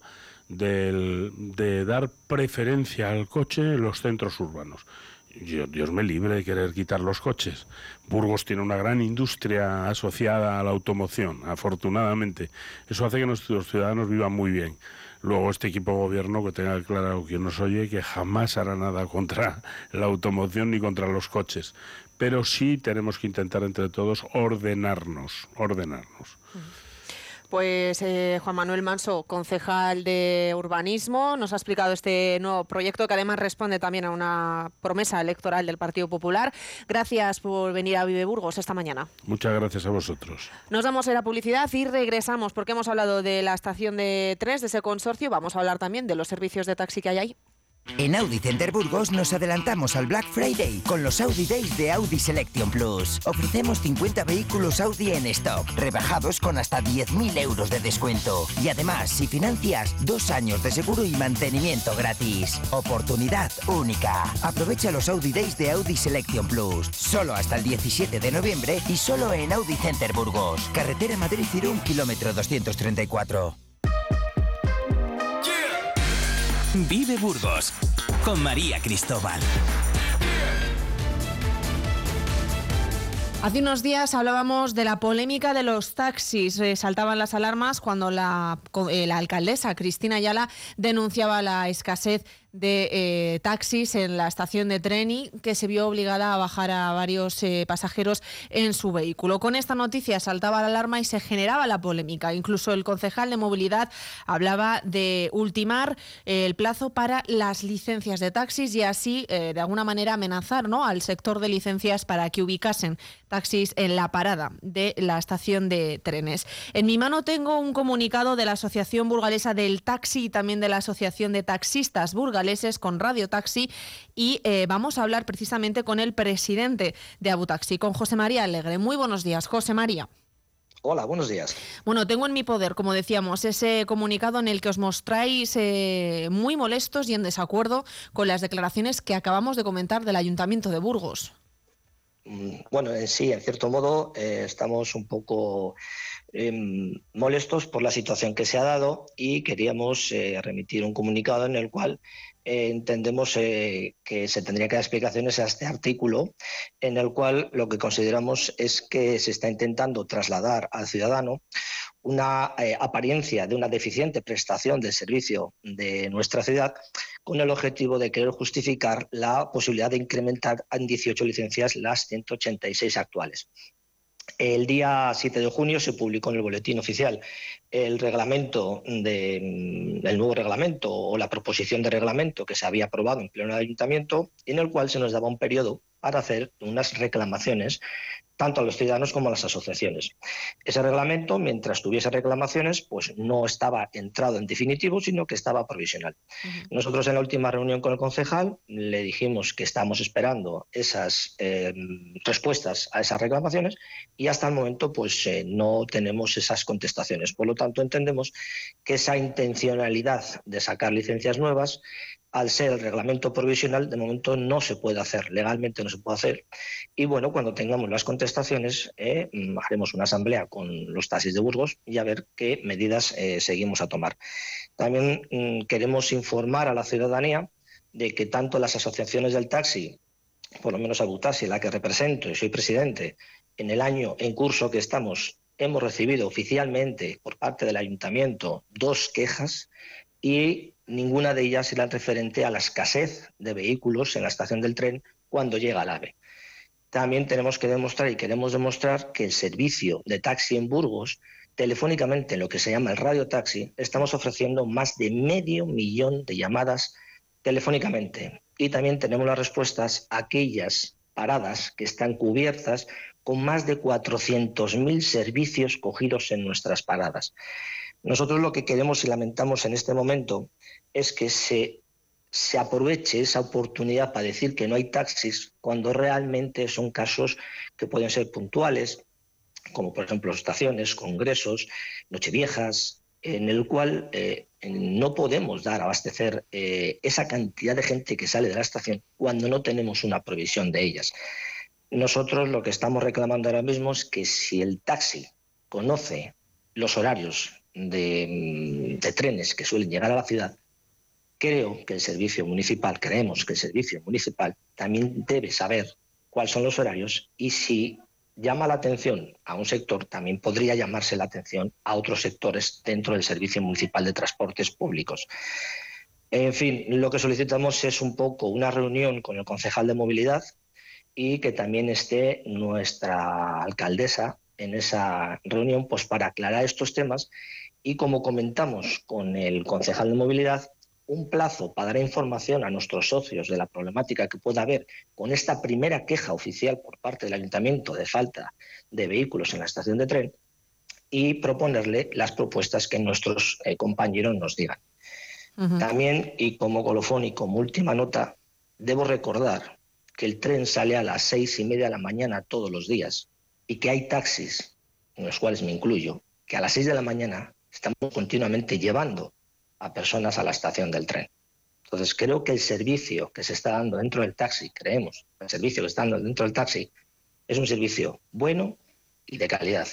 de dar preferencia al coche en los centros urbanos. Dios me libre de querer quitar los coches. Burgos tiene una gran industria asociada a la automoción, afortunadamente. Eso hace que nuestros ciudadanos vivan muy bien. Luego este equipo de gobierno que tenga claro quien nos oye que jamás hará nada contra la automoción ni contra los coches. Pero sí tenemos que intentar entre todos ordenarnos, ordenarnos. Pues eh, Juan Manuel Manso, concejal de urbanismo, nos ha explicado este nuevo proyecto que además responde también a una promesa electoral del Partido Popular. Gracias por venir a Vive Burgos esta mañana. Muchas gracias a vosotros. Nos damos en la publicidad y regresamos porque hemos hablado de la estación de tres de ese consorcio. Vamos a hablar también de los servicios de taxi que hay ahí. En Audi Center Burgos nos adelantamos al Black Friday con los Audi Days de Audi Selection Plus. Ofrecemos 50 vehículos Audi en stock, rebajados con hasta 10.000 euros de descuento. Y además, si financias, dos años de seguro y mantenimiento gratis. Oportunidad única. Aprovecha los Audi Days de Audi Selection Plus. Solo hasta el 17 de noviembre y solo en Audi Center Burgos. Carretera Madrid-Cirún, kilómetro 234. Vive Burgos con María Cristóbal. Hace unos días hablábamos de la polémica de los taxis. saltaban las alarmas cuando la, eh, la, alcaldesa Cristina Ayala denunciaba la escasez de eh, taxis en la estación de tren y que se vio obligada a bajar a varios eh, pasajeros en su vehículo. Con esta noticia saltaba la alarma y se generaba la polémica. Incluso el concejal de movilidad hablaba de ultimar el plazo para las licencias de taxis y así, de alguna manera, amenazar ¿no? al sector de licencias para que ubicasen taxis en la parada de la estación de trenes. En mi mano tengo un comunicado de la Asociación Burgalesa del Taxi y también de la Asociación de Taxistas Burgaleses con Radio Taxi y eh, vamos a hablar precisamente con el presidente de Abutaxi, con José María Alegre. Muy buenos días, José María. Hola, buenos días. Bueno, tengo en mi poder, como decíamos, ese comunicado en el que os mostráis eh, muy molestos y en desacuerdo con las declaraciones que acabamos de comentar del Ayuntamiento de Burgos. Mm, bueno, sí, en cierto modo eh, estamos un poco em, molestos por la situación que se ha dado y queríamos eh, remitir un comunicado en el cual eh, entendemos que se tendría que dar explicaciones a este artículo, en el cual lo que consideramos es que se está intentando trasladar al ciudadano una apariencia de una deficiente prestación del servicio de nuestra ciudad con el objetivo de querer justificar la posibilidad de incrementar en 18 licencias las 186 actuales. El día 7 de junio se publicó en el boletín oficial el reglamento de, el nuevo reglamento o la proposición de reglamento que se había aprobado en pleno ayuntamiento, en el cual se nos daba un periodo para hacer unas reclamaciones tanto a los ciudadanos como a las asociaciones. Ese reglamento, mientras tuviese reclamaciones, pues no estaba entrado en definitivo, sino que estaba provisional. Nosotros en la última reunión con el concejal le dijimos que estamos esperando esas eh, respuestas a esas reclamaciones y hasta el momento pues eh, no tenemos esas contestaciones. Por lo tanto, entendemos que esa intencionalidad de sacar licencias nuevas al ser el reglamento provisional, de momento no se puede hacer, legalmente no se puede hacer. Y bueno, cuando tengamos las contestaciones, eh, mm, haremos una asamblea con los taxis de Burgos y a ver qué medidas eh, seguimos a tomar. También mm, queremos informar a la ciudadanía de que tanto las asociaciones del taxi, por lo menos a Butasi, la que represento y soy presidente, en el año en curso que estamos, hemos recibido oficialmente por parte del ayuntamiento dos quejas y ninguna de ellas era referente a la escasez de vehículos en la estación del tren cuando llega el AVE. También tenemos que demostrar y queremos demostrar que el servicio de taxi en Burgos, telefónicamente en lo que se llama el radio taxi, estamos ofreciendo más de medio millón de llamadas telefónicamente. Y también tenemos las respuestas a aquellas paradas que están cubiertas con más de 400.000 servicios cogidos en nuestras paradas. Nosotros lo que queremos y lamentamos en este momento es que se, se aproveche esa oportunidad para decir que no hay taxis cuando realmente son casos que pueden ser puntuales, como por ejemplo estaciones, congresos, nocheviejas, en el cual eh, no podemos dar, abastecer eh, esa cantidad de gente que sale de la estación cuando no tenemos una provisión de ellas. Nosotros lo que estamos reclamando ahora mismo es que si el taxi conoce los horarios de, trenes que suelen llegar a la ciudad, creo que el servicio municipal, creemos que el servicio municipal también debe saber cuáles son los horarios y si llama la atención a un sector, también podría llamarse la atención a otros sectores dentro del Servicio Municipal de Transportes Públicos. En fin, lo que solicitamos es un poco una reunión con el concejal de movilidad y que también esté nuestra alcaldesa en esa reunión pues para aclarar estos temas y como comentamos con el concejal de movilidad, un plazo para dar información a nuestros socios de la problemática que pueda haber con esta primera queja oficial por parte del ayuntamiento de falta de vehículos en la estación de tren y proponerle las propuestas que nuestros eh, compañeros nos digan. También, y como colofón y como última nota, debo recordar que el tren sale a las seis y media de la mañana todos los días y que hay taxis, en los cuales me incluyo, que a las seis de la mañana estamos continuamente llevando a personas a la estación del tren. Entonces, creo que el servicio que se está dando dentro del taxi, creemos, el servicio que está dando dentro del taxi, es un servicio bueno y de calidad.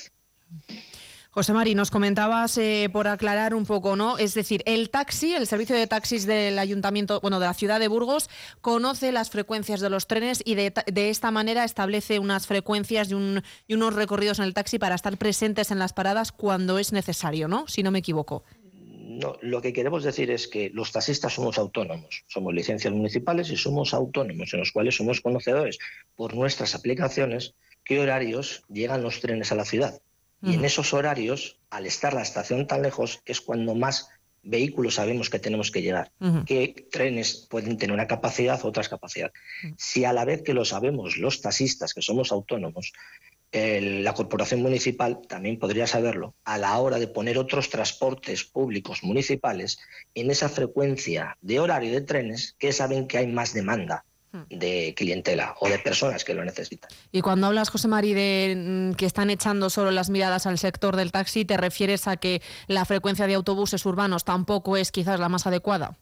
José Mari, nos comentabas eh, por aclarar un poco, ¿no? Es decir, el taxi, el servicio de taxis del ayuntamiento, bueno, de la ciudad de Burgos, conoce las frecuencias de los trenes y de, esta manera establece unas frecuencias y, y, unos recorridos en el taxi para estar presentes en las paradas cuando es necesario, ¿no? Si no me equivoco. no, lo que queremos decir es que los taxistas somos autónomos, somos licencias municipales y somos autónomos, en los cuales somos conocedores por nuestras aplicaciones qué horarios llegan los trenes a la ciudad. Y en esos horarios, al estar la estación tan lejos, es cuando más vehículos sabemos que tenemos que llegar, qué trenes pueden tener una capacidad, otras capacidades. Si a la vez que lo sabemos los taxistas, que somos autónomos, la corporación municipal también podría saberlo a la hora de poner otros transportes públicos municipales en esa frecuencia de horario de trenes que saben que hay más demanda. De clientela o de personas que lo necesitan. Y cuando hablas, José Mari, de mm, que están echando solo las miradas al sector del taxi, ¿te refieres a que la frecuencia de autobuses urbanos tampoco es quizás la más adecuada?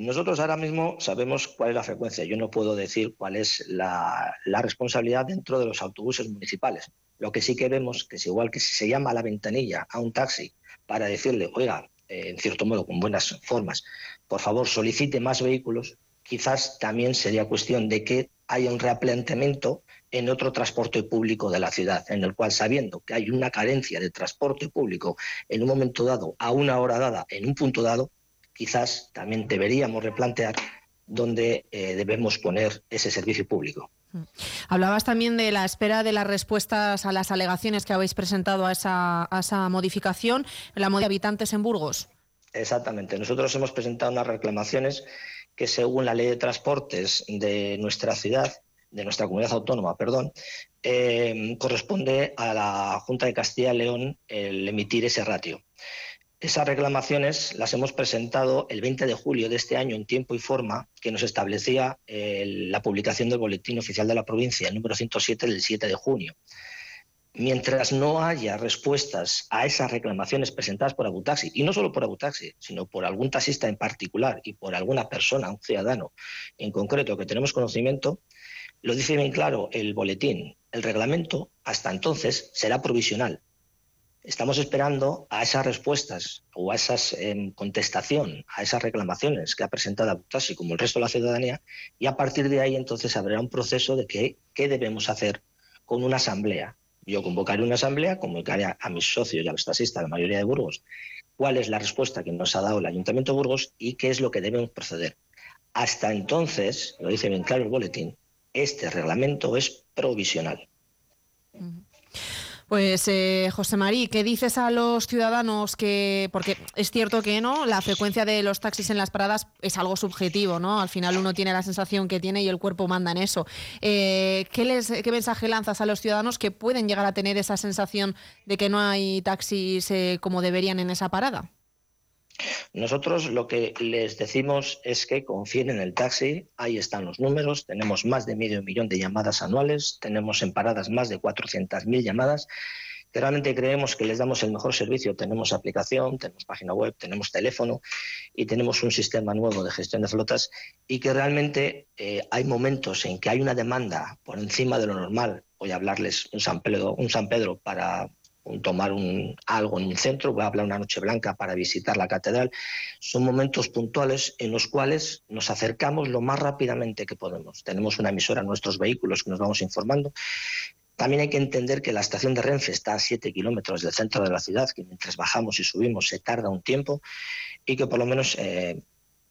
Nosotros ahora mismo sabemos cuál es la frecuencia. Yo no puedo decir cuál es la, responsabilidad dentro de los autobuses municipales. Lo que sí que vemos que es igual que si se llama a la ventanilla a un taxi para decirle, oiga, eh, en cierto modo, con buenas formas, por favor solicite más vehículos, quizás también sería cuestión de que haya un replanteamiento en otro transporte público de la ciudad, en el cual sabiendo que hay una carencia de transporte público en un momento dado, a una hora dada, en un punto dado, quizás también deberíamos replantear dónde eh, debemos poner ese servicio público. Mm. Hablabas también de la espera de las respuestas a las alegaciones que habéis presentado a esa, a esa modificación, la de habitantes en Burgos. Exactamente. Nosotros hemos presentado unas reclamaciones que según la ley de transportes de nuestra ciudad, de nuestra comunidad autónoma, perdón, eh, corresponde a la Junta de Castilla y León el emitir ese ratio. Esas reclamaciones las hemos presentado el 20 de julio de este año en tiempo y forma que nos establecía la publicación del Boletín Oficial de la Provincia, el número 107 del 7 de junio. Mientras no haya respuestas a esas reclamaciones presentadas por Abutaxi, y no solo por Abutaxi, sino por algún taxista en particular y por alguna persona, un ciudadano en concreto que tenemos conocimiento, lo dice bien claro el boletín. El reglamento hasta entonces será provisional. Estamos esperando a esas respuestas o a esa em, contestación, a esas reclamaciones que ha presentado Abutaxi como el resto de la ciudadanía y a partir de ahí entonces habrá un proceso de qué, qué debemos hacer con una asamblea yo convocaré una asamblea, comunicaré a, mis socios y a los taxistas, la mayoría de Burgos, cuál es la respuesta que nos ha dado el Ayuntamiento de Burgos y qué es lo que debemos proceder. Hasta entonces, lo dice bien claro el boletín, este reglamento es provisional. Pues eh, José María, ¿qué dices a los ciudadanos que, porque es cierto que no, la frecuencia de los taxis en las paradas es algo subjetivo, ¿no? Al final uno tiene la sensación que tiene y el cuerpo manda en eso. Eh, ¿qué, les, ¿Qué mensaje lanzas a los ciudadanos que pueden llegar a tener esa sensación de que no hay taxis eh, como deberían en esa parada? Nosotros lo que les decimos es que confíen en el taxi, ahí están los números, tenemos más de medio millón de llamadas anuales, tenemos en paradas más de 400.000 llamadas, que realmente creemos que les damos el mejor servicio. Tenemos aplicación, tenemos página web, tenemos teléfono y tenemos un sistema nuevo de gestión de flotas y que realmente eh, hay momentos en que hay una demanda por encima de lo normal. Voy a hablarles un San Pedro, un San Pedro para tomar un, algo en un centro, voy a hablar una noche blanca para visitar la catedral. Son momentos puntuales en los cuales nos acercamos lo más rápidamente que podemos. Tenemos una emisora en nuestros vehículos que nos vamos informando. También hay que entender que la estación de Renfe está a 7 kilómetros del centro de la ciudad, que mientras bajamos y subimos se tarda un tiempo y que por lo menos eh,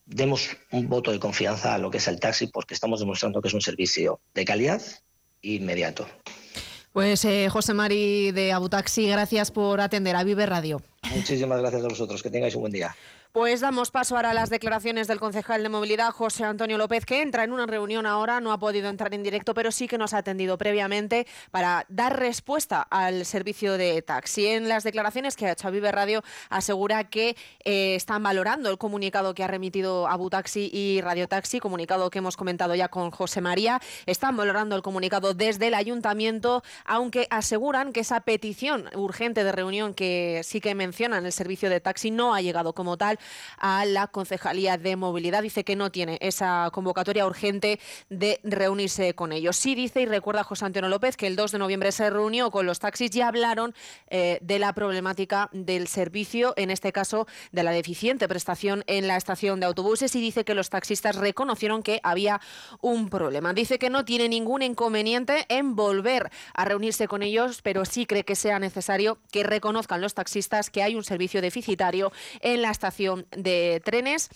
demos un voto de confianza a lo que es el taxi porque estamos demostrando que es un servicio de calidad e inmediato. Pues eh, José Mari de Abutaxi, gracias por atender a Vive Radio. Muchísimas gracias a vosotros, que tengáis un buen día. Pues damos paso ahora a las declaraciones del concejal de movilidad, José Antonio López, que entra en una reunión ahora, no ha podido entrar en directo, pero sí que nos ha atendido previamente para dar respuesta al servicio de taxi. En las declaraciones que ha hecho a Vive Radio, asegura que eh, están valorando el comunicado que ha remitido Abu Taxi y Radio Taxi, comunicado que hemos comentado ya con José María. Están valorando el comunicado desde el ayuntamiento, aunque aseguran que esa petición urgente de reunión que sí que mencionan el servicio de taxi no ha llegado como tal A la Concejalía de Movilidad. Dice que no tiene esa convocatoria urgente de reunirse con ellos. Sí dice y recuerda José Antonio López que el 2 de noviembre se reunió con los taxis y hablaron eh, de la problemática del servicio, en este caso de la deficiente prestación en la estación de autobuses y dice que los taxistas reconocieron que había un problema. Dice que no tiene ningún inconveniente en volver a reunirse con ellos, pero sí cree que sea necesario que reconozcan los taxistas que hay un servicio deficitario en la estación de trenes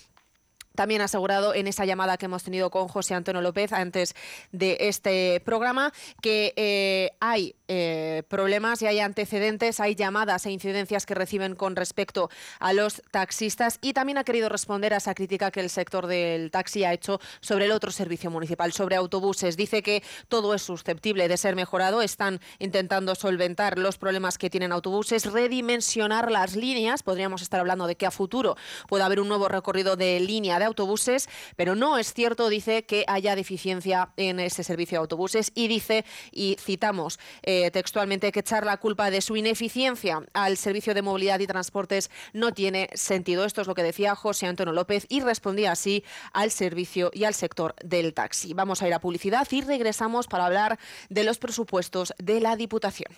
también ha asegurado en esa llamada que hemos tenido con José Antonio López antes de este programa que eh, hay eh, problemas y hay antecedentes, hay llamadas e incidencias que reciben con respecto a los taxistas. Y también ha querido responder a esa crítica que el sector del taxi ha hecho sobre el otro servicio municipal, sobre autobuses. Dice que todo es susceptible de ser mejorado, están intentando solventar los problemas que tienen autobuses, redimensionar las líneas, podríamos estar hablando de que a futuro puede haber un nuevo recorrido de línea autobuses, pero no es cierto, dice, que haya deficiencia en ese servicio de autobuses y dice, y citamos eh, textualmente, que echar la culpa de su ineficiencia al servicio de movilidad y transportes no tiene sentido. Esto es lo que decía José Antonio López y respondía así al servicio y al sector del taxi. Vamos a ir a publicidad y regresamos para hablar de los presupuestos de la Diputación.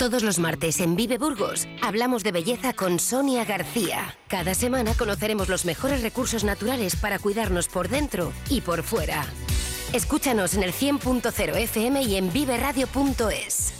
Todos los martes en Vive Burgos hablamos de belleza con Sonia García. Cada semana conoceremos los mejores recursos naturales para cuidarnos por dentro y por fuera. Escúchanos en el 100.0 FM y en viveradio.es.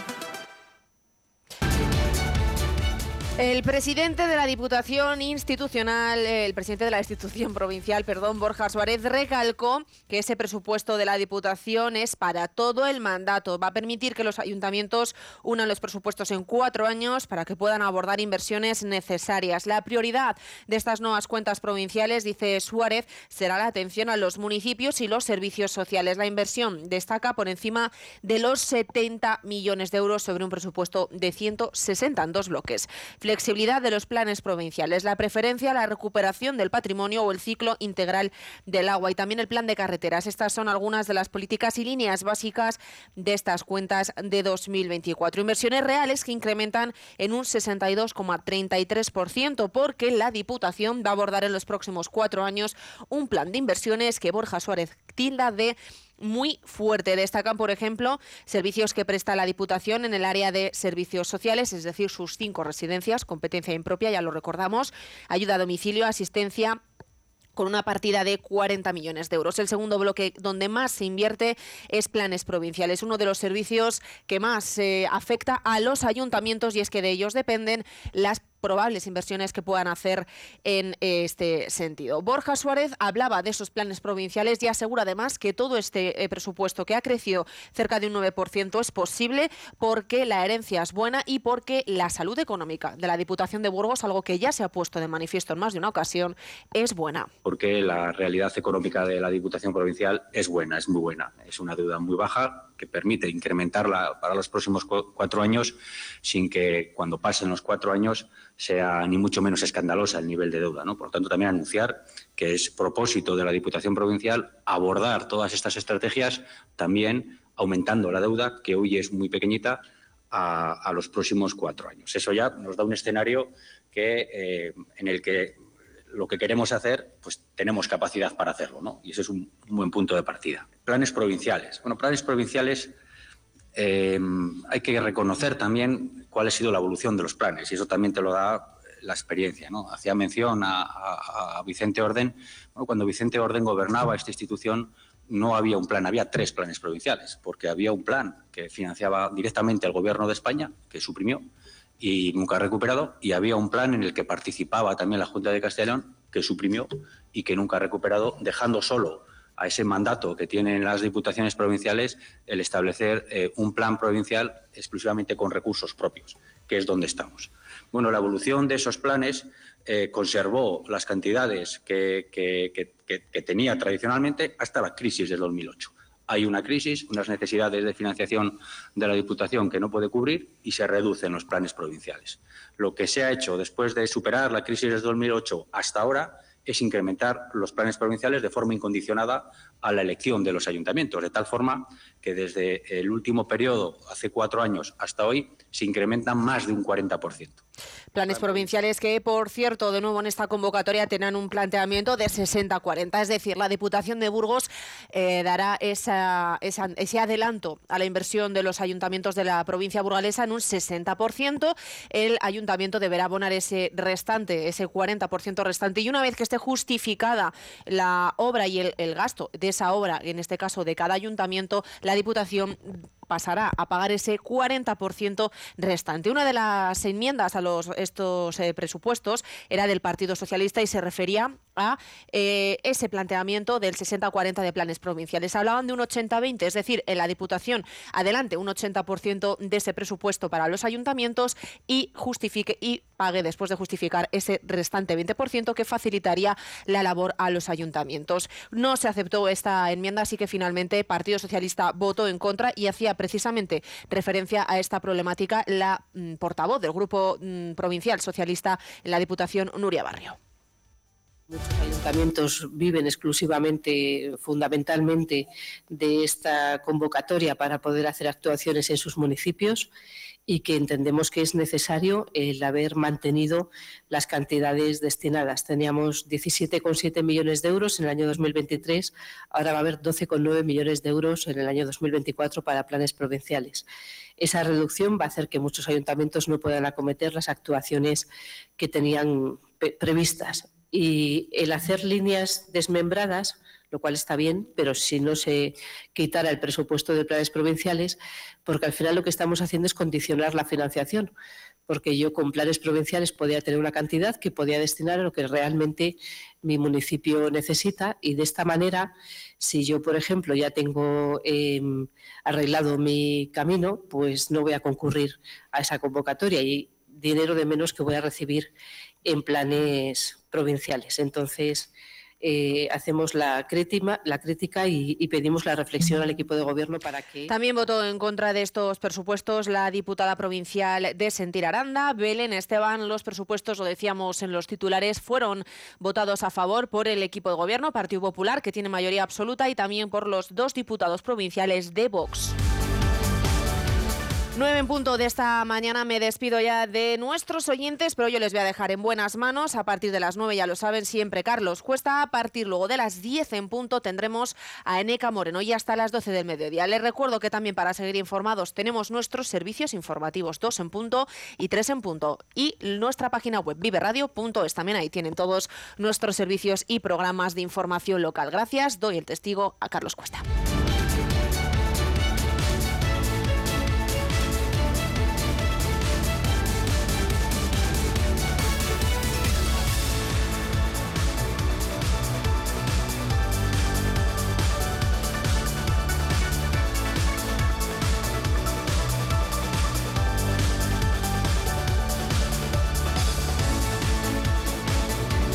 El presidente de la Diputación Institucional, el presidente de la institución provincial, perdón, Borja Suárez, recalcó que ese presupuesto de la Diputación es para todo el mandato. Va a permitir que los ayuntamientos unan los presupuestos en cuatro años para que puedan abordar inversiones necesarias. La prioridad de estas nuevas cuentas provinciales, dice Suárez, será la atención a los municipios y los servicios sociales. La inversión destaca por encima de los 70 millones de euros sobre un presupuesto de 160 en dos bloques flexibilidad de los planes provinciales, la preferencia a la recuperación del patrimonio o el ciclo integral del agua y también el plan de carreteras. Estas son algunas de las políticas y líneas básicas de estas cuentas de 2024. Inversiones reales que incrementan en un 62,33% porque la Diputación va a abordar en los próximos cuatro años un plan de inversiones que Borja Suárez tilda de muy fuerte. Destacan, por ejemplo, servicios que presta la Diputación en el área de servicios sociales, es decir, sus cinco residencias, competencia impropia, ya lo recordamos, ayuda a domicilio, asistencia con una partida de 40 millones de euros. El segundo bloque donde más se invierte es planes provinciales, uno de los servicios que más eh, afecta a los ayuntamientos y es que de ellos dependen las probables inversiones que puedan hacer en este sentido. Borja Suárez hablaba de esos planes provinciales y asegura además que todo este eh, presupuesto que ha crecido cerca de un 9% es posible porque la herencia es buena y porque la salud económica de la Diputación de Burgos, algo que ya se ha puesto de manifiesto en más de una ocasión, es buena. Porque la realidad económica de la Diputación Provincial es buena, es muy buena. Es una deuda muy baja que permite incrementarla para los próximos cuatro años sin que cuando pasen los cuatro años sea ni mucho menos escandalosa el nivel de deuda. ¿no? Por lo tanto, también anunciar que es propósito de la Diputación Provincial abordar todas estas estrategias también aumentando la deuda, que hoy es muy pequeñita, a, los próximos cuatro años. Eso ya nos da un escenario que, eh, en el que lo que queremos hacer, pues tenemos capacidad para hacerlo, ¿no? Y ese es un, buen punto de partida. Planes provinciales. Bueno, planes provinciales eh, hay que reconocer también cuál ha sido la evolución de los planes y eso también te lo da la experiencia. ¿no? Hacía mención a, Vicente Orden. cuando Vicente Orden gobernaba esta institución no había un plan, había tres planes provinciales, porque había un plan que financiaba directamente el Gobierno de España, que suprimió y nunca recuperado, y había un plan en el que participaba también la Junta de Castellón, que suprimió y que nunca ha recuperado, dejando solo a ese mandato que tienen las diputaciones provinciales el establecer eh, un plan provincial exclusivamente con recursos propios, que es donde estamos. Bueno, la evolución de esos planes eh, conservó las cantidades que, tenía tradicionalmente hasta la crisis del 2008. Hay una crisis, unas necesidades de financiación de la Diputación que no puede cubrir y se reducen los planes provinciales. Lo que se ha hecho después de superar la crisis de 2008 hasta ahora es incrementar los planes provinciales de forma incondicionada a la elección de los ayuntamientos, de tal forma que desde el último periodo, hace cuatro años, hasta hoy, se incrementan más de un 40%. Planes provinciales que, por cierto, de nuevo en esta convocatoria tienen un planteamiento de 60-40, es decir, la Diputación de Burgos eh, dará esa, ese adelanto a la inversión de los ayuntamientos de la provincia burgalesa en un 60%. El ayuntamiento deberá abonar ese restante, ese 40% restante, y una vez que esté justificada la obra y el, el gasto de esa obra, en este caso de cada ayuntamiento, la Diputación pasará a pagar ese 40% restante. Una de las enmiendas a estos eh, presupuestos era del Partido Socialista y se refería a eh, ese planteamiento del 60-40 de planes provinciales. Hablaban de un 80-20, es decir, en la Diputación adelante un 80% de ese presupuesto para los ayuntamientos y justifique y pague después de justificar ese restante 20% que facilitaría la labor a los ayuntamientos. No se aceptó esta enmienda, así que finalmente Partido Socialista votó en contra y hacía precisamente referencia a esta problemática la mm, portavoz del Grupo mm, Provincial Socialista en la Diputación, Nuria Barrio. Muchos ayuntamientos viven exclusivamente, fundamentalmente, de esta convocatoria para poder hacer actuaciones en sus municipios y que entendemos que es necesario el haber mantenido las cantidades destinadas. Teníamos 17,7 millones de euros en el año 2023, ahora va a haber 12,9 millones de euros en el año 2024 para planes provinciales. Esa reducción va a hacer que muchos ayuntamientos no puedan acometer las actuaciones que tenían previstas. Y el hacer líneas desmembradas lo cual está bien, pero si no se quitara el presupuesto de planes provinciales, porque al final lo que estamos haciendo es condicionar la financiación, porque yo con planes provinciales podía tener una cantidad que podía destinar a lo que realmente mi municipio necesita y de esta manera, si yo, por ejemplo, ya tengo em, arreglado mi camino, pues no voy a concurrir a esa convocatoria y dinero de menos que voy a recibir en planes provinciales. Entonces, eh, hacemos la crítica, la crítica y, y, pedimos la reflexión al equipo de gobierno para que. También votó en contra de estos presupuestos la diputada provincial de Sentir Aranda, Belén Esteban. Los presupuestos, lo decíamos en los titulares, fueron votados a favor por el equipo de gobierno, Partido Popular, que tiene mayoría absoluta, y también por los dos diputados provinciales de Vox. 9 en punto de esta mañana me despido ya de nuestros oyentes, pero yo les voy a dejar en buenas manos. A partir de las 9 ya lo saben siempre Carlos Cuesta. A partir luego de las 10 en punto tendremos a Eneca Moreno y hasta las 12 del mediodía. Les recuerdo que también para seguir informados tenemos nuestros servicios informativos 2 en punto y 3 en punto. Y nuestra página web viveradio.es. También ahí tienen todos nuestros servicios y programas de información local. Gracias. Doy el testigo a Carlos Cuesta.